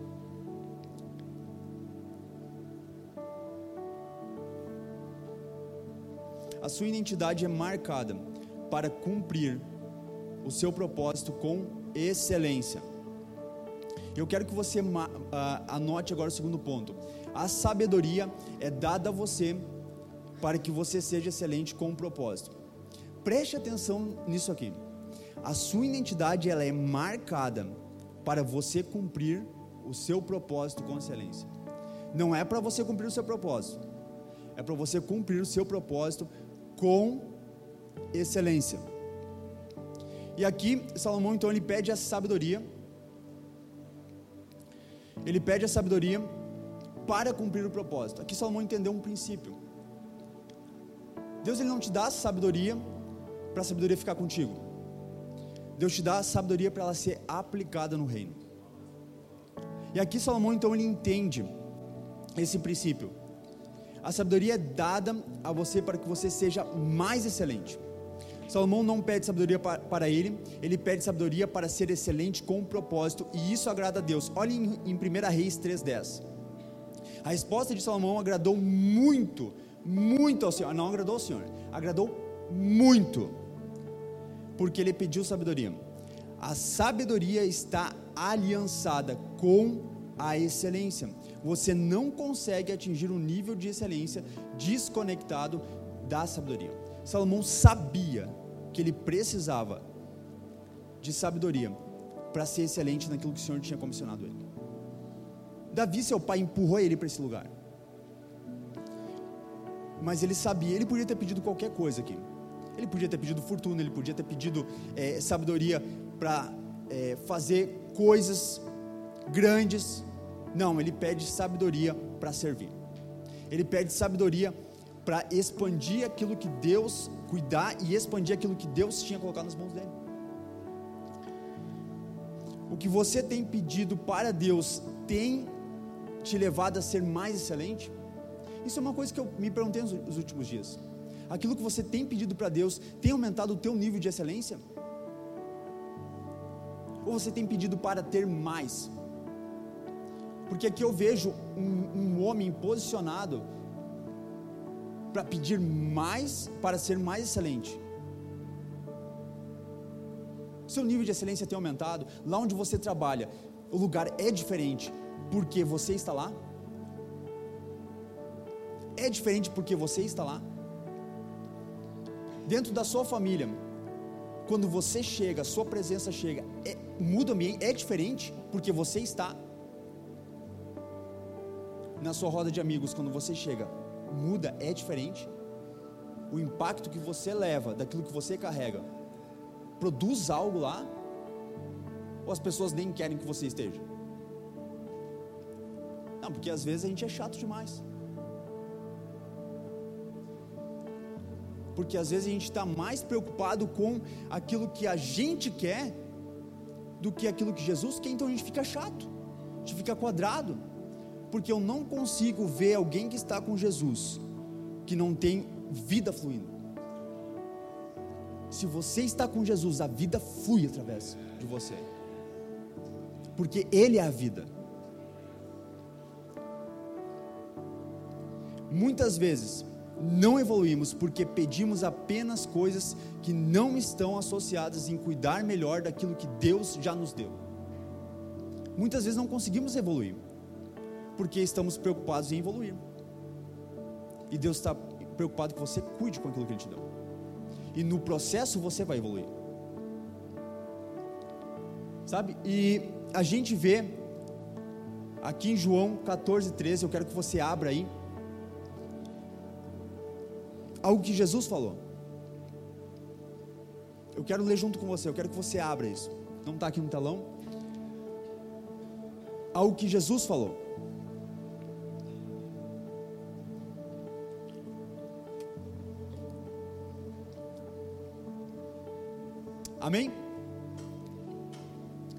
A sua identidade é marcada para cumprir o seu propósito com excelência. Eu quero que você anote agora o segundo ponto. A sabedoria é dada a você para que você seja excelente com o propósito. Preste atenção nisso aqui. A sua identidade ela é marcada para você cumprir o seu propósito com excelência. Não é para você cumprir o seu propósito. É para você cumprir o seu propósito com excelência. E aqui Salomão então ele pede a sabedoria. Ele pede a sabedoria para cumprir o propósito. Aqui Salomão entendeu um princípio. Deus ele não te dá sabedoria para a sabedoria ficar contigo. Deus te dá a sabedoria para ela ser aplicada no reino. E aqui Salomão então ele entende esse princípio. A sabedoria é dada a você para que você seja mais excelente. Salomão não pede sabedoria para ele, ele pede sabedoria para ser excelente com um propósito, e isso agrada a Deus. Olhe em, em 1 Reis 3,10. A resposta de Salomão agradou muito, muito ao Senhor. Não agradou ao Senhor, agradou muito, porque ele pediu sabedoria. A sabedoria está aliançada com a excelência você não consegue atingir um nível de excelência desconectado da sabedoria. Salomão sabia que ele precisava de sabedoria para ser excelente naquilo que o Senhor tinha comissionado ele. Davi, seu pai, empurrou ele para esse lugar. Mas ele sabia, ele podia ter pedido qualquer coisa aqui. Ele podia ter pedido fortuna, ele podia ter pedido é, sabedoria para é, fazer coisas grandes, não, ele pede sabedoria para servir. Ele pede sabedoria para expandir aquilo que Deus cuidar e expandir aquilo que Deus tinha colocado nas mãos dele. O que você tem pedido para Deus tem te levado a ser mais excelente? Isso é uma coisa que eu me perguntei nos últimos dias. Aquilo que você tem pedido para Deus tem aumentado o teu nível de excelência? Ou você tem pedido para ter mais? Porque aqui eu vejo um, um homem posicionado para pedir mais, para ser mais excelente. seu nível de excelência tem aumentado, lá onde você trabalha, o lugar é diferente porque você está lá? É diferente porque você está lá? Dentro da sua família, quando você chega, sua presença chega, é, muda o ambiente, é diferente porque você está na sua roda de amigos, quando você chega, muda, é diferente. O impacto que você leva daquilo que você carrega produz algo lá, ou as pessoas nem querem que você esteja? Não, porque às vezes a gente é chato demais. Porque às vezes a gente está mais preocupado com aquilo que a gente quer do que aquilo que Jesus quer, então a gente fica chato, a gente fica quadrado, porque eu não consigo ver alguém que está com Jesus que não tem vida fluindo. Se você está com Jesus, a vida flui através de você, porque Ele é a vida. Muitas vezes não evoluímos porque pedimos apenas coisas que não estão associadas em cuidar melhor daquilo que Deus já nos deu. Muitas vezes não conseguimos evoluir porque estamos preocupados em evoluir. E Deus está preocupado que você cuide com aquilo que Ele te deu. E no processo você vai evoluir. Sabe? E a gente vê aqui em João 14, 13, eu quero que você abra aí algo que Jesus falou. Eu quero ler junto com você, eu quero que você abra isso. Não está aqui no telão. Algo que Jesus falou. Amém?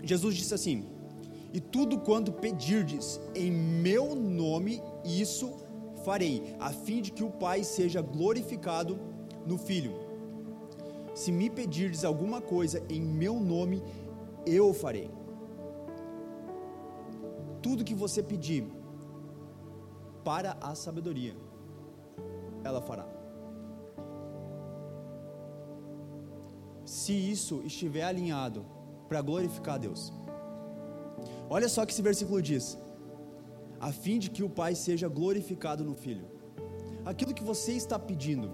Jesus disse assim: E tudo quanto pedirdes em meu nome, isso farei, a fim de que o Pai seja glorificado no Filho. Se me pedirdes alguma coisa em meu nome, eu farei. Tudo que você pedir para a sabedoria, ela fará. Se isso estiver alinhado para glorificar a Deus. Olha só que esse versículo diz: a fim de que o Pai seja glorificado no Filho. Aquilo que você está pedindo,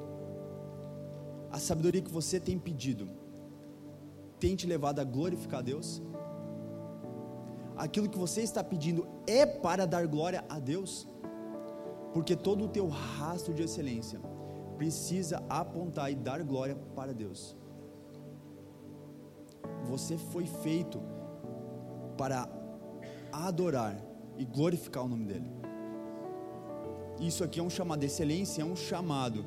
a sabedoria que você tem pedido, tem te levado a glorificar a Deus? Aquilo que você está pedindo é para dar glória a Deus? Porque todo o teu rastro de excelência precisa apontar e dar glória para Deus. Você foi feito para adorar e glorificar o nome dele. Isso aqui é um chamado, excelência é um chamado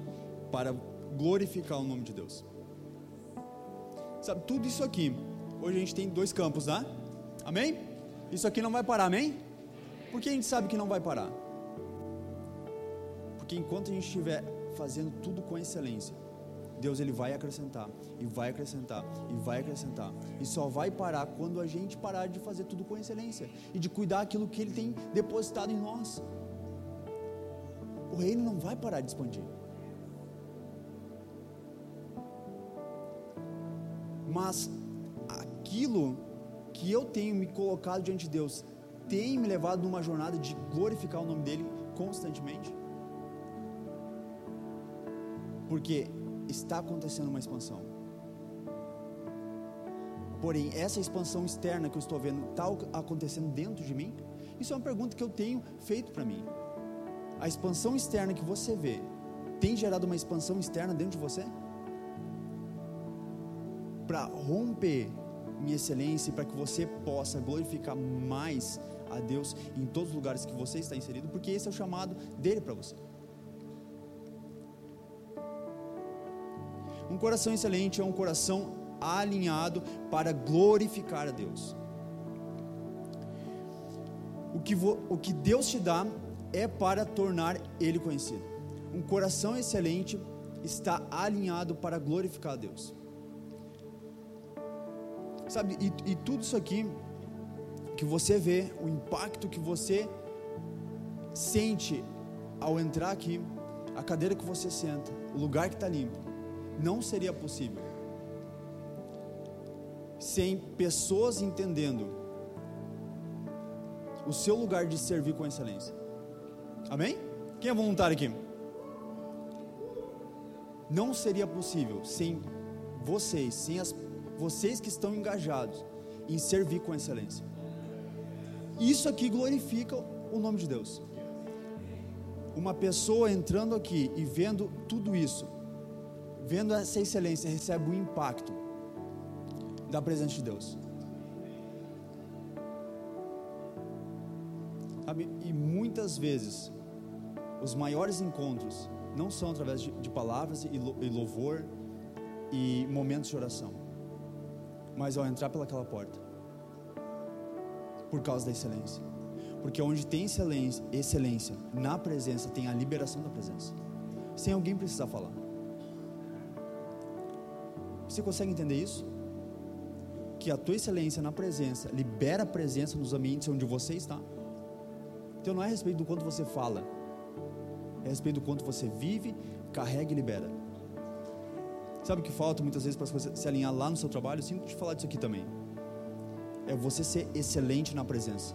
para glorificar o nome de Deus. Sabe, tudo isso aqui, hoje a gente tem dois campos, né? Amém? Isso aqui não vai parar, amém? Por que a gente sabe que não vai parar? Porque enquanto a gente estiver fazendo tudo com excelência, Deus ele vai acrescentar, e vai acrescentar, e vai acrescentar. E só vai parar quando a gente parar de fazer tudo com excelência e de cuidar aquilo que ele tem depositado em nós. O reino não vai parar de expandir. Mas aquilo que eu tenho me colocado diante de Deus tem me levado numa jornada de glorificar o nome dele constantemente. Porque está acontecendo uma expansão. Porém, essa expansão externa que eu estou vendo está acontecendo dentro de mim? Isso é uma pergunta que eu tenho feito para mim. A expansão externa que você vê tem gerado uma expansão externa dentro de você? Para romper minha excelência, para que você possa glorificar mais a Deus em todos os lugares que você está inserido, porque esse é o chamado dele para você. Um coração excelente é um coração alinhado para glorificar a Deus. O que, o que Deus te dá é para tornar Ele conhecido. Um coração excelente está alinhado para glorificar a Deus. Sabe, e, e tudo isso aqui que você vê, o impacto que você sente ao entrar aqui, a cadeira que você senta, o lugar que está limpo, não seria possível sem pessoas entendendo o seu lugar de servir com excelência. Amém? Quem é voluntário aqui? Não seria possível sem vocês, sem as, vocês que estão engajados em servir com excelência. Isso aqui glorifica o nome de Deus. Uma pessoa entrando aqui e vendo tudo isso, vendo essa excelência, recebe o impacto da presença de Deus. E muitas vezes, os maiores encontros não são através de, palavras e louvor e momentos de oração, mas ao entrar pelaquela porta, por causa da excelência. Porque onde tem excelência, excelência na presença, tem a liberação da presença, sem alguém precisar falar. Você consegue entender isso? Que a tua excelência na presença libera a presença nos ambientes onde você está. Então não é a respeito do quanto você fala, é a respeito do quanto você vive, carrega e libera. Sabe o que falta muitas vezes para você se alinhar lá no seu trabalho? Eu sinto te falar disso aqui também. É você ser excelente na presença.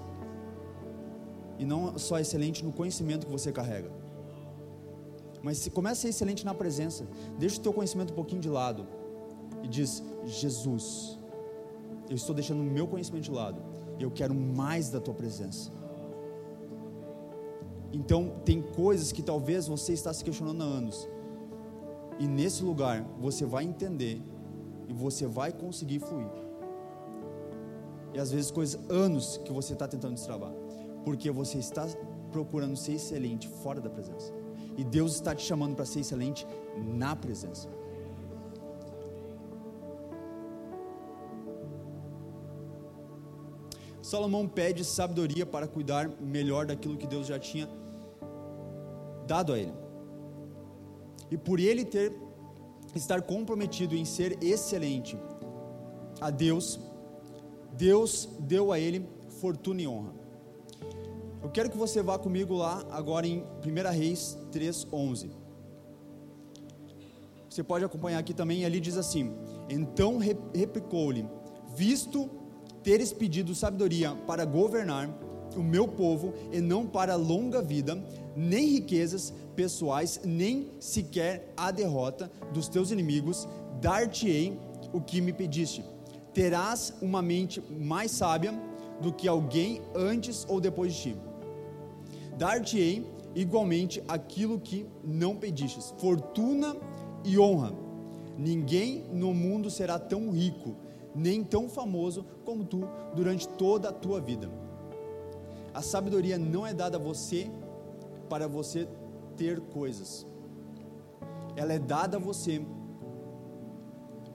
E não só excelente no conhecimento que você carrega. Mas se começa a ser excelente na presença, deixa o teu conhecimento um pouquinho de lado e diz: Jesus, eu estou deixando o meu conhecimento de lado. Eu quero mais da tua presença. Então, tem coisas que talvez você está se questionando há anos. E nesse lugar, você vai entender e você vai conseguir fluir. E às vezes coisas anos que você está tentando destravar, porque você está procurando ser excelente fora da presença. E Deus está te chamando para ser excelente na presença. Salomão pede sabedoria para cuidar melhor daquilo que Deus já tinha dado a ele. E por ele ter estar comprometido em ser excelente a Deus, Deus deu a ele fortuna e honra. Eu quero que você vá comigo lá agora em 1 Reis 3:11. Você pode acompanhar aqui também, ali diz assim: Então replicou-lhe: Visto teres pedido sabedoria para governar o meu povo e não para longa vida, nem riquezas pessoais, nem sequer a derrota dos teus inimigos, dar-te-ei o que me pediste. Terás uma mente mais sábia do que alguém antes ou depois de ti. Dar-te-ei igualmente aquilo que não pedistes, fortuna e honra. Ninguém no mundo será tão rico, nem tão famoso como tu durante toda a tua vida. A sabedoria não é dada a você para você ter coisas. Ela é dada a você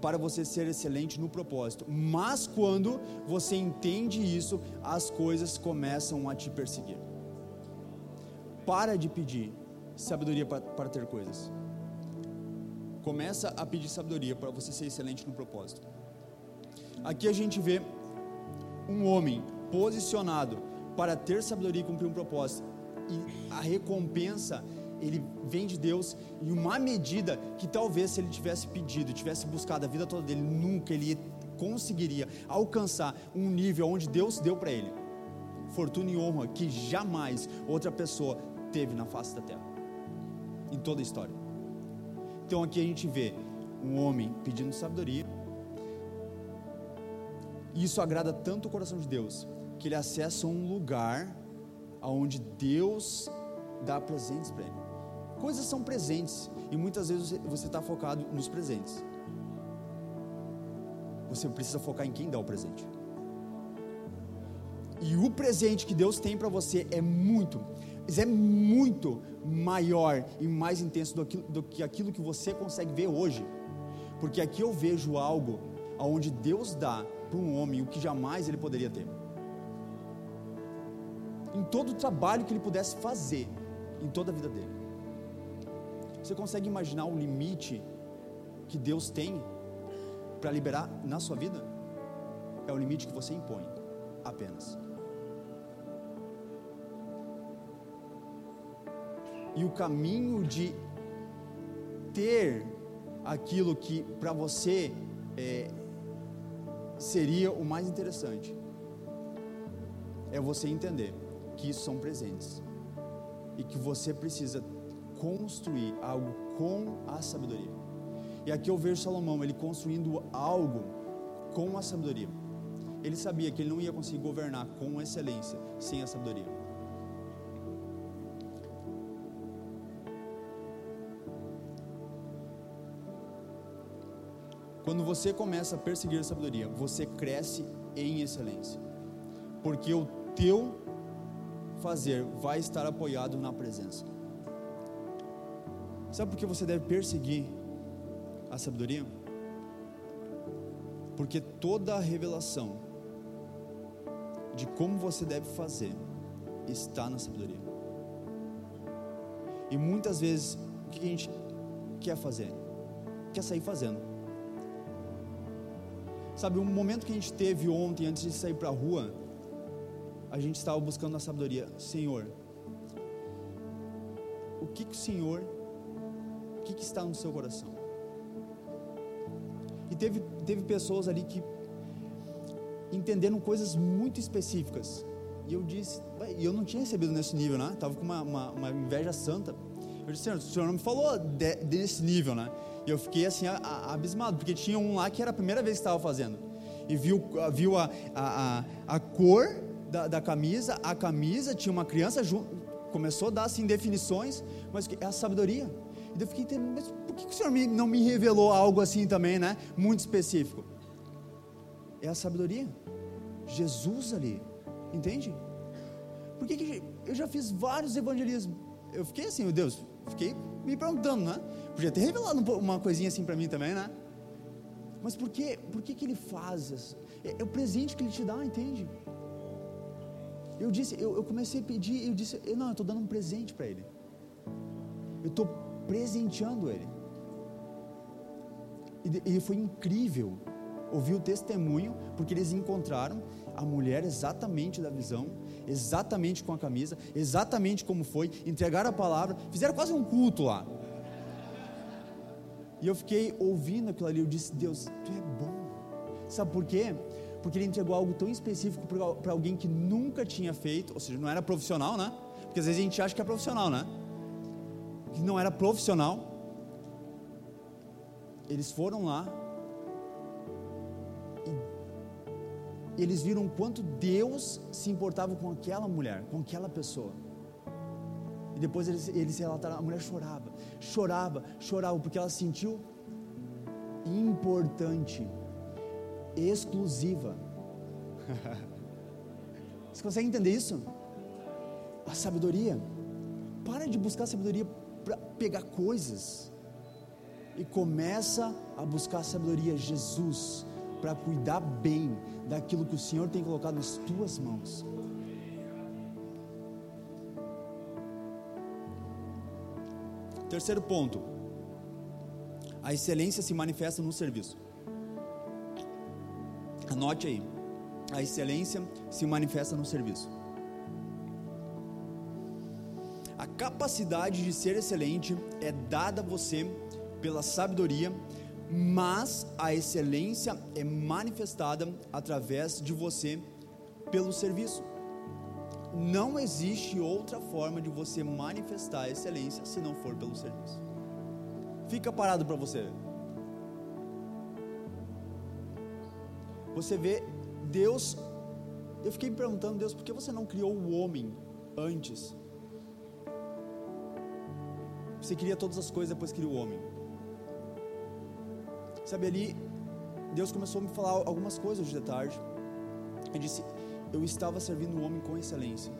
para você ser excelente no propósito. Mas quando você entende isso, as coisas começam a te perseguir. Para de pedir sabedoria para, ter coisas. Começa a pedir sabedoria para você ser excelente no propósito. Aqui a gente vê um homem posicionado para ter sabedoria e cumprir um propósito e a recompensa ele vem de Deus em uma medida que talvez se ele tivesse pedido, tivesse buscado a vida toda dele, nunca ele conseguiria alcançar um nível onde Deus deu para ele. Fortuna e honra que jamais outra pessoa teve na face da terra. Em toda a história. Então aqui a gente vê um homem pedindo sabedoria. E isso agrada tanto o coração de Deus que ele acessa um lugar aonde Deus dá presentes para ele. Coisas são presentes e muitas vezes você está focado nos presentes. Você precisa focar em quem dá o presente. E o presente que Deus tem para você é muito, é muito maior e mais intenso do que, do que aquilo que você consegue ver hoje. Porque aqui eu vejo algo aonde Deus dá para um homem o que jamais ele poderia ter em todo o trabalho que ele pudesse fazer em toda a vida dele. Você consegue imaginar o limite que Deus tem para liberar na sua vida? É o limite que você impõe, apenas. E o caminho de ter aquilo que para você é, seria o mais interessante é você entender que isso são presentes e que você precisa construir algo com a sabedoria. E aqui eu vejo Salomão, ele construindo algo com a sabedoria. Ele sabia que ele não ia conseguir governar com excelência sem a sabedoria. Quando você começa a perseguir a sabedoria, você cresce em excelência. Porque o teu fazer vai estar apoiado na presença. Sabe por que você deve perseguir a sabedoria? Porque toda a revelação de como você deve fazer está na sabedoria. E muitas vezes, o que a gente quer fazer? Quer sair fazendo. Sabe, um momento que a gente teve ontem, antes de sair para a rua, a gente estava buscando a sabedoria. Senhor, o que, que o Senhor, o que, que está no seu coração? E teve, teve pessoas ali que entenderam coisas muito específicas. E eu disse, e eu não tinha recebido nesse nível, né? Estava com uma, uma, uma, inveja santa. Eu disse, Senhor, o Senhor não me falou de, desse nível, né? E eu fiquei assim abismado, porque tinha um lá que era a primeira vez que estava fazendo. E viu, viu a, a, a, a cor da, da, camisa, a camisa tinha uma criança junto, começou a dar assim definições, mas é a sabedoria. E eu fiquei entendendo, mas por que o Senhor me, não me revelou algo assim também, né? Muito específico. É a sabedoria. Jesus ali, entende? Por que, que eu já fiz vários evangelismos? Eu fiquei assim, meu Deus, fiquei me perguntando, né? Podia ter revelado uma coisinha assim para mim também, né? Mas por que, por que, que ele faz isso? É, é o presente que ele te dá, entende? Eu disse, eu, eu comecei a pedir, eu disse, eu, não, eu estou dando um presente para ele. Eu estou presenteando ele. E, e foi incrível ouvir o testemunho, porque eles encontraram a mulher exatamente da visão, exatamente com a camisa, exatamente como foi, entregaram a palavra, fizeram quase um culto lá. E eu fiquei ouvindo aquilo ali, eu disse: Deus, tu é bom. Sabe por quê? Porque ele entregou algo tão específico para alguém que nunca tinha feito, ou seja, não era profissional, né? Porque às vezes a gente acha que é profissional, né? Que não era profissional. Eles foram lá e eles viram quanto Deus se importava com aquela mulher, com aquela pessoa. E depois eles, eles relataram: a mulher chorava, chorava, chorava, porque ela se sentiu importante, exclusiva. Você consegue entender isso? A sabedoria. Para de buscar sabedoria para pegar coisas e começa a buscar sabedoria, Jesus, para cuidar bem daquilo que o Senhor tem colocado nas tuas mãos. Terceiro ponto. A excelência se manifesta no serviço. Anote aí. A excelência se manifesta no serviço. A capacidade de ser excelente é dada a você pela sabedoria, mas a excelência é manifestada através de você pelo serviço. Não existe outra forma de você manifestar a excelência se não for pelo serviço. Fica parado para você ver. Você vê Deus. Eu fiquei me perguntando, Deus, por que você não criou o homem antes? Você queria todas as coisas, depois criou o homem. Sabe ali, Deus começou a me falar algumas coisas hoje de tarde. Ele disse: eu estava servindo o homem com excelência,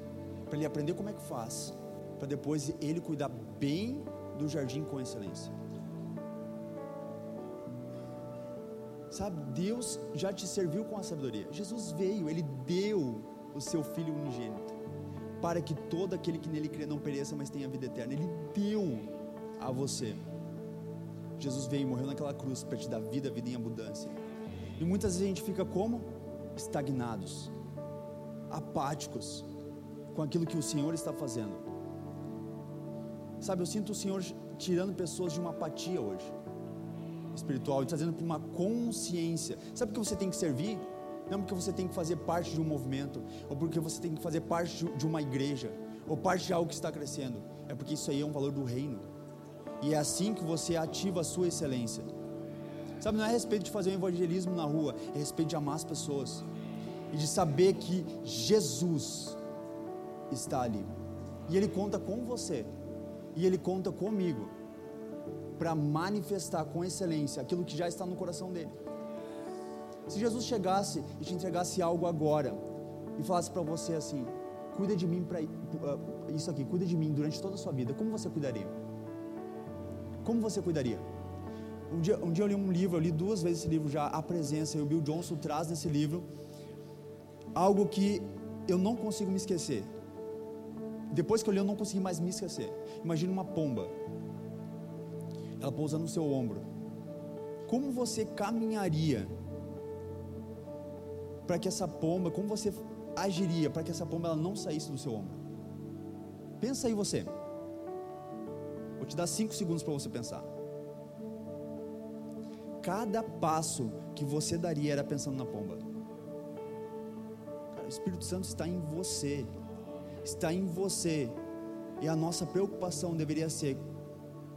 para ele aprender como é que faz, para depois ele cuidar bem do jardim com excelência. Sabe, Deus já te serviu com a sabedoria. Jesus veio, ele deu o seu filho unigênito, para que todo aquele que nele crê não pereça, mas tenha vida eterna. Ele deu a você. Jesus veio e morreu naquela cruz para te dar vida, vida em abundância. E muitas vezes a gente fica como? Estagnados apáticos com aquilo que o Senhor está fazendo. Sabe, eu sinto o Senhor tirando pessoas de uma apatia hoje. espiritual, está trazendo para uma consciência. Sabe que você tem que servir? Não porque você tem que fazer parte de um movimento, ou porque você tem que fazer parte de uma igreja, ou parte de algo que está crescendo. É porque isso aí é um valor do reino. E é assim que você ativa a sua excelência. Sabe, não é a respeito de fazer um evangelismo na rua, é a respeito de amar as pessoas e de saber que Jesus está ali. E Ele conta com você, e Ele conta comigo, para manifestar com excelência aquilo que já está no coração dele. Se Jesus chegasse e te entregasse algo agora, e falasse para você assim: cuida de mim para uh, isso aqui, cuida de mim durante toda a sua vida, como você cuidaria? Como você cuidaria? Um dia, um dia eu li um livro, eu li duas vezes esse livro já, A Presença, e o Bill Johnson traz nesse livro algo que eu não consigo me esquecer. Depois que eu li, eu não consegui mais me esquecer. Imagina uma pomba. Ela pousa no seu ombro. Como você caminharia para que essa pomba, como você agiria para que essa pomba ela não saísse do seu ombro? Pensa aí você. Vou te dar cinco segundos para você pensar. Cada passo que você daria era pensando na pomba. O Espírito Santo está em você está em você. E a nossa preocupação deveria ser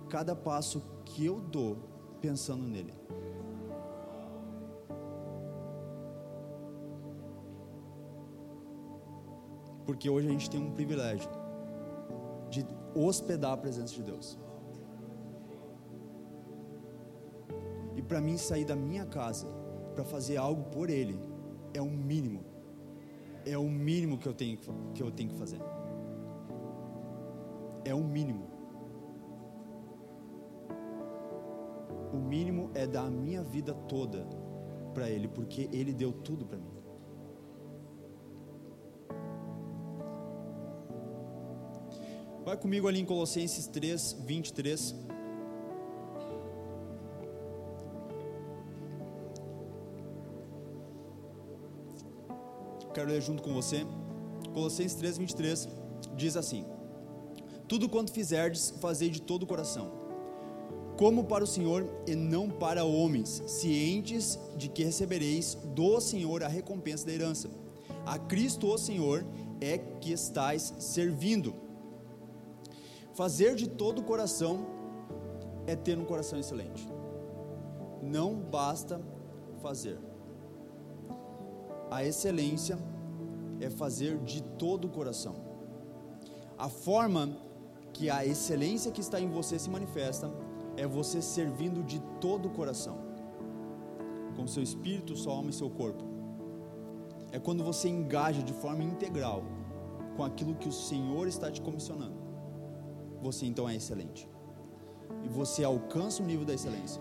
cada passo que eu dou pensando nele. Porque hoje a gente tem um privilégio de hospedar a presença de Deus. E para mim sair da minha casa para fazer algo por Ele é o um mínimo é o mínimo que eu tenho que eu tenho que fazer. É o mínimo. O mínimo é dar a minha vida toda para Ele, porque Ele deu tudo para mim. Vai comigo ali em Colossenses 3, 23. Quero ler junto com você. Colossenses 3, 23 diz assim: Tudo quanto fizerdes, fazei de todo o coração, como para o Senhor e não para homens, cientes de que recebereis do Senhor a recompensa da herança. A Cristo, o Senhor, é que estais servindo. Fazer de todo o coração é ter um coração excelente. Não basta fazer. A excelência é fazer de todo o coração. A forma que a excelência que está em você se manifesta é você servindo de todo o coração, com seu espírito, sua alma e seu corpo. É quando você engaja de forma integral com aquilo que o Senhor está te comissionando. Você então é excelente. E você alcança o nível da excelência.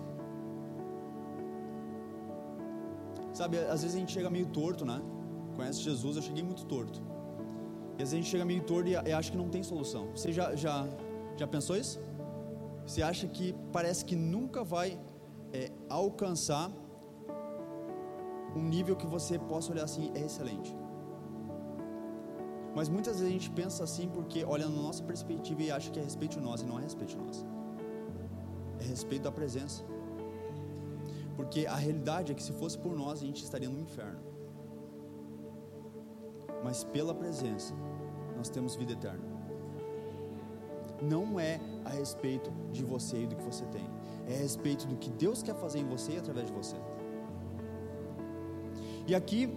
Sabe, às vezes a gente chega meio torto, né? Conhece Jesus, eu cheguei muito torto. E às vezes a gente chega meio torto e, e acha que não tem solução. Você já, já, já pensou isso? Você acha que parece que nunca vai é, alcançar um nível que você possa olhar assim, é excelente. Mas muitas vezes a gente pensa assim porque olha na nossa perspectiva e acha que é respeito de nós, e não é respeito de nós. É respeito da presença. Porque a realidade é que se fosse por nós, a gente estaria no inferno. Mas pela presença, nós temos vida eterna. Não é a respeito de você e do que você tem, é a respeito do que Deus quer fazer em você e através de você. E aqui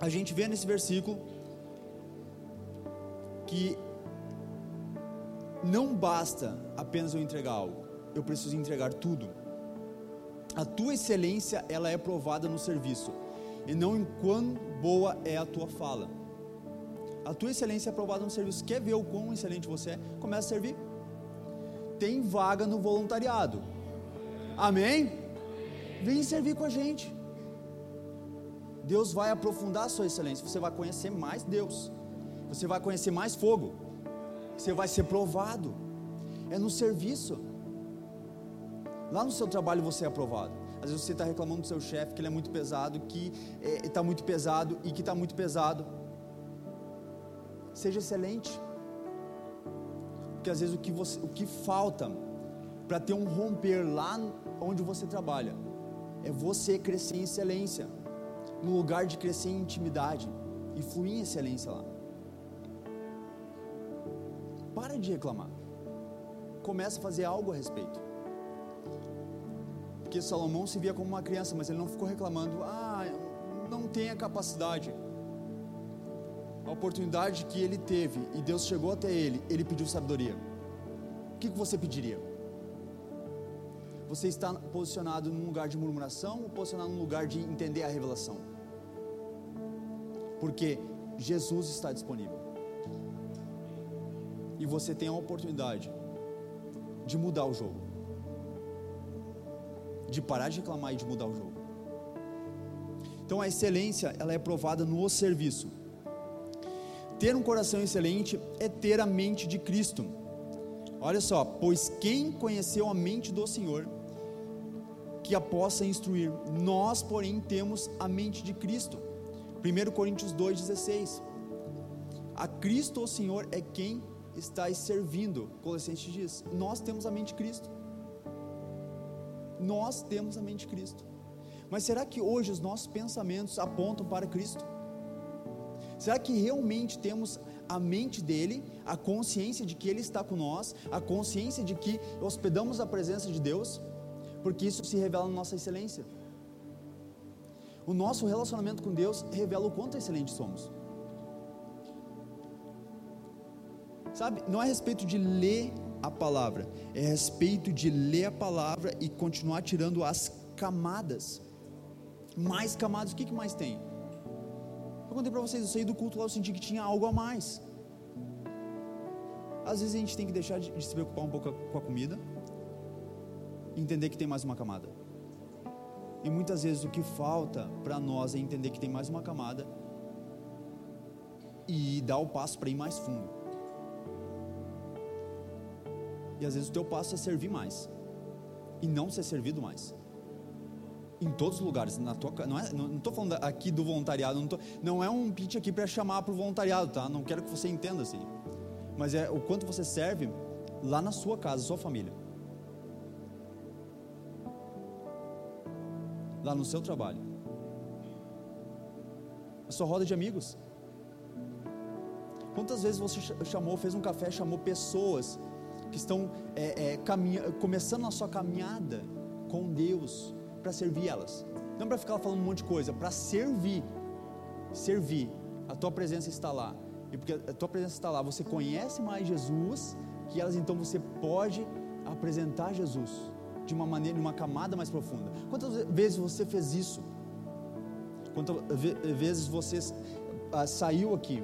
a gente vê nesse versículo que não basta apenas eu entregar algo, eu preciso entregar tudo. A tua excelência, ela é provada no serviço, e não em quão boa é a tua fala. A tua excelência é provada no serviço. Quer ver o quão excelente você é? Começa a servir. Tem vaga no voluntariado. Amém? Vem servir com a gente. Deus vai aprofundar a sua excelência. Você vai conhecer mais Deus. Você vai conhecer mais fogo. Você vai ser provado. É no serviço. Lá no seu trabalho você é aprovado. Às vezes você está reclamando do seu chefe que ele é muito pesado, que está é, muito pesado e que está muito pesado. Seja excelente. Porque às vezes o que, você, o que falta para ter um romper lá onde você trabalha, é você crescer em excelência, no lugar de crescer em intimidade e fluir em excelência lá. Para de reclamar. Começa a fazer algo a respeito. Porque Salomão se via como uma criança, mas ele não ficou reclamando, ah, não tem a capacidade. A oportunidade que ele teve e Deus chegou até ele, ele pediu sabedoria. O que, você pediria? Você está posicionado num lugar de murmuração ou posicionado num lugar de entender a revelação? Porque Jesus está disponível. E você tem a oportunidade de mudar o jogo. De parar de reclamar e de mudar o jogo. Então a excelência, ela é provada no serviço. Ter um coração excelente é ter a mente de Cristo. Olha só, pois quem conheceu a mente do Senhor, que a possa instruir. Nós, porém, temos a mente de Cristo. 1 Coríntios 2,16. A Cristo, o Senhor, é quem está servindo. Colossenses diz: Nós temos a mente de Cristo. Nós temos a mente de Cristo. Mas será que hoje os nossos pensamentos apontam para Cristo? Será que realmente temos a mente dele, a consciência de que ele está com nós, a consciência de que hospedamos a presença de Deus? porque isso se revela na nossa excelência. O nosso relacionamento com Deus revela o quanto excelente somos. Sabe, não é a respeito de ler a palavra, é a respeito de ler a palavra e continuar tirando as camadas. Mais camadas, o que, que mais tem? Eu contei para vocês, eu saí do culto lá, eu senti que tinha algo a mais. Às vezes a gente tem que deixar de, de se preocupar um pouco com a comida, entender que tem mais uma camada. E muitas vezes o que falta para nós é entender que tem mais uma camada e dar o passo para ir mais fundo. E às vezes o teu passo é servir mais e não ser servido mais. Em todos os lugares, na tua, não é, não estou falando aqui do voluntariado, não, tô, não é um pitch aqui para chamar para o voluntariado, tá? Não quero que você entenda assim. Mas é o quanto você serve lá na sua casa, sua família. lá no seu trabalho, a sua roda de amigos. Quantas vezes você chamou, fez um café, chamou pessoas que estão é, é, começando a sua caminhada com Deus para servir elas? Não para ficar falando um monte de coisa, para servir. Servir. A tua presença está lá. E porque a tua presença está lá, você conhece mais Jesus, que elas então você pode apresentar Jesus de uma maneira, de uma camada mais profunda. Quantas vezes você fez isso? Quantas vezes você ah, saiu aqui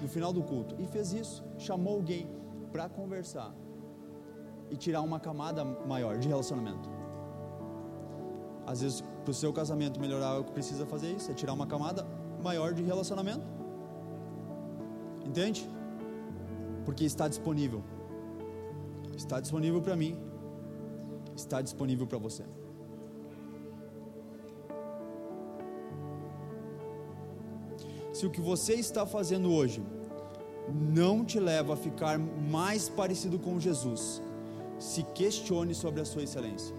no final do culto e fez isso, chamou alguém para conversar e tirar uma camada maior de relacionamento? Às vezes, para o seu casamento melhorar, o que precisa fazer isso é tirar uma camada maior de relacionamento. Entende? Porque está disponível. Está disponível para mim está disponível para você. Se o que você está fazendo hoje não te leva a ficar mais parecido com Jesus, se questione sobre a sua excelência.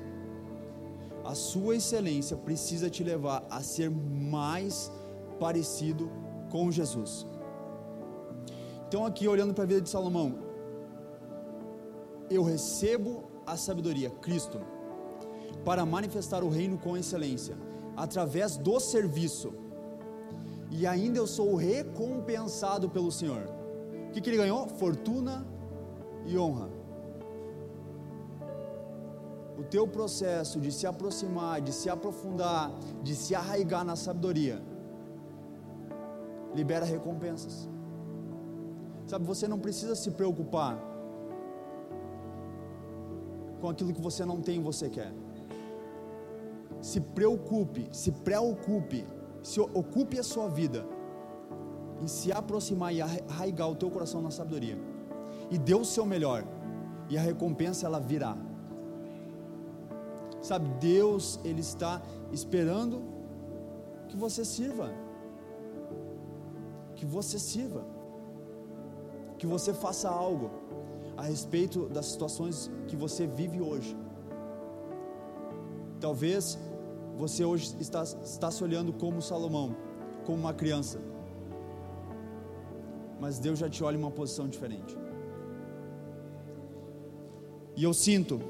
A sua excelência precisa te levar a ser mais parecido com Jesus. Então, aqui olhando para a vida de Salomão, eu recebo a sabedoria, Cristo, para manifestar o reino com excelência, através do serviço. E ainda eu sou recompensado pelo Senhor. O que, que ele ganhou? Fortuna e honra. O teu processo de se aproximar, de se aprofundar, de se arraigar na sabedoria, libera recompensas. Sabe, você não precisa se preocupar com aquilo que você não tem e você quer. Se preocupe, se preocupe, se ocupe a sua vida em se aproximar e arraigar o teu coração na sabedoria. E dê o seu melhor, e a recompensa ela virá. Sabe, Deus, Ele está esperando que você sirva. Que você sirva. Que você faça algo. a respeito das situações que você vive hoje. Talvez você hoje está, está se olhando como Salomão, como uma criança. Mas Deus já te olha em uma posição diferente. E eu sinto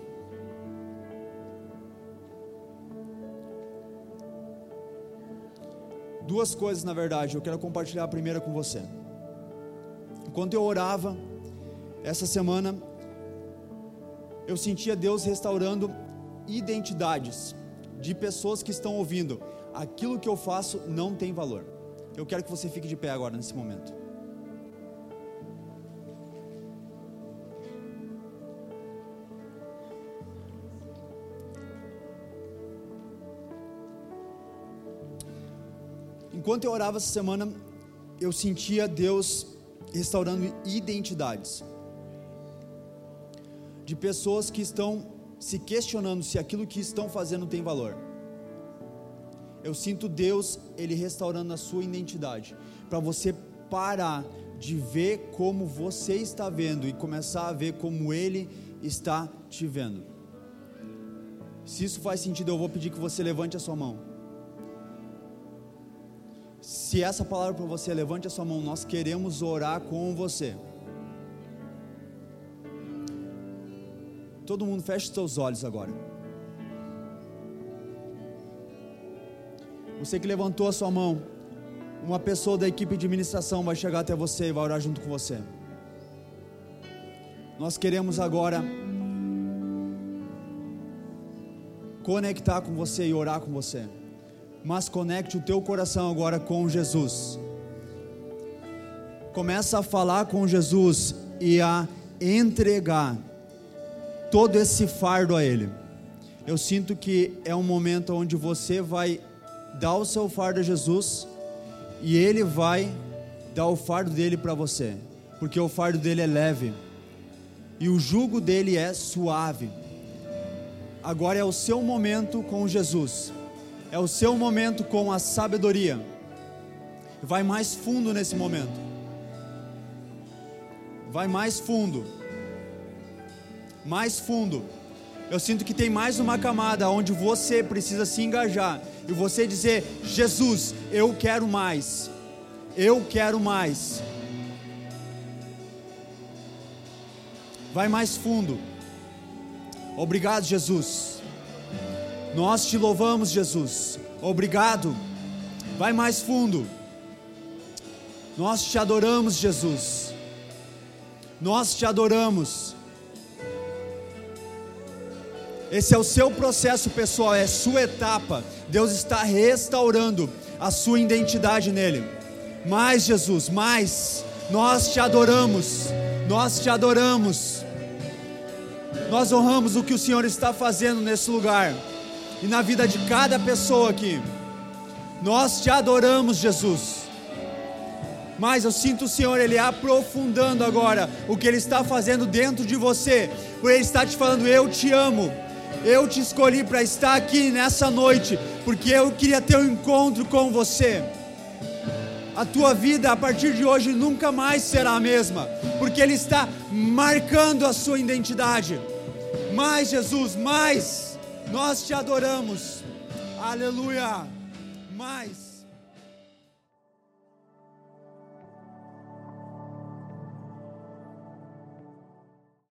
duas coisas na verdade, eu quero compartilhar a primeira com você. Enquanto eu orava essa semana, eu sentia Deus restaurando identidades de pessoas que estão ouvindo. Aquilo que eu faço não tem valor. Eu quero que você fique de pé agora nesse momento. Enquanto eu orava essa semana, eu sentia Deus restaurando identidades de pessoas que estão se questionando se aquilo que estão fazendo tem valor. Eu sinto Deus, Ele restaurando a sua identidade, para você parar de ver como você está vendo e começar a ver como Ele está te vendo. Se isso faz sentido, eu vou pedir que você levante a sua mão. Se essa palavra para você, levante a sua mão, nós queremos orar com você. Todo mundo feche seus olhos agora. Você que levantou a sua mão, uma pessoa da equipe de administração vai chegar até você e vai orar junto com você. Nós queremos agora conectar com você e orar com você mas conecte o teu coração agora com Jesus. Começa a falar com Jesus e a entregar todo esse fardo a Ele. Eu sinto que é um momento onde você vai dar o seu fardo a Jesus e Ele vai dar o fardo dele para você, porque o fardo dele é leve e o jugo dele é suave. Agora é o seu momento com Jesus é o seu momento com a sabedoria. Vai mais fundo nesse momento. Vai mais fundo. Mais fundo. Eu sinto que tem mais uma camada onde você precisa se engajar e você dizer: Jesus, eu quero mais. Eu quero mais. Vai mais fundo. Obrigado, Jesus. Nós te louvamos, Jesus. Obrigado. Vai mais fundo. Nós te adoramos, Jesus. Nós te adoramos. Esse é o seu processo pessoal, é sua etapa. Deus está restaurando a sua identidade nele. Mais, Jesus, mais. Nós te adoramos. Nós te adoramos. Nós honramos o que o Senhor está fazendo nesse lugar e na vida de cada pessoa aqui. Nós te adoramos, Jesus. Mas eu sinto o Senhor, Ele aprofundando agora o que Ele está fazendo dentro de você. Ele está te falando: Eu te amo. Eu te escolhi para estar aqui nessa noite, porque eu queria ter um encontro com você. A tua vida a partir de hoje nunca mais será a mesma, porque Ele está marcando a sua identidade. Mais, Jesus, mais. Nós te adoramos. Aleluia. Mais.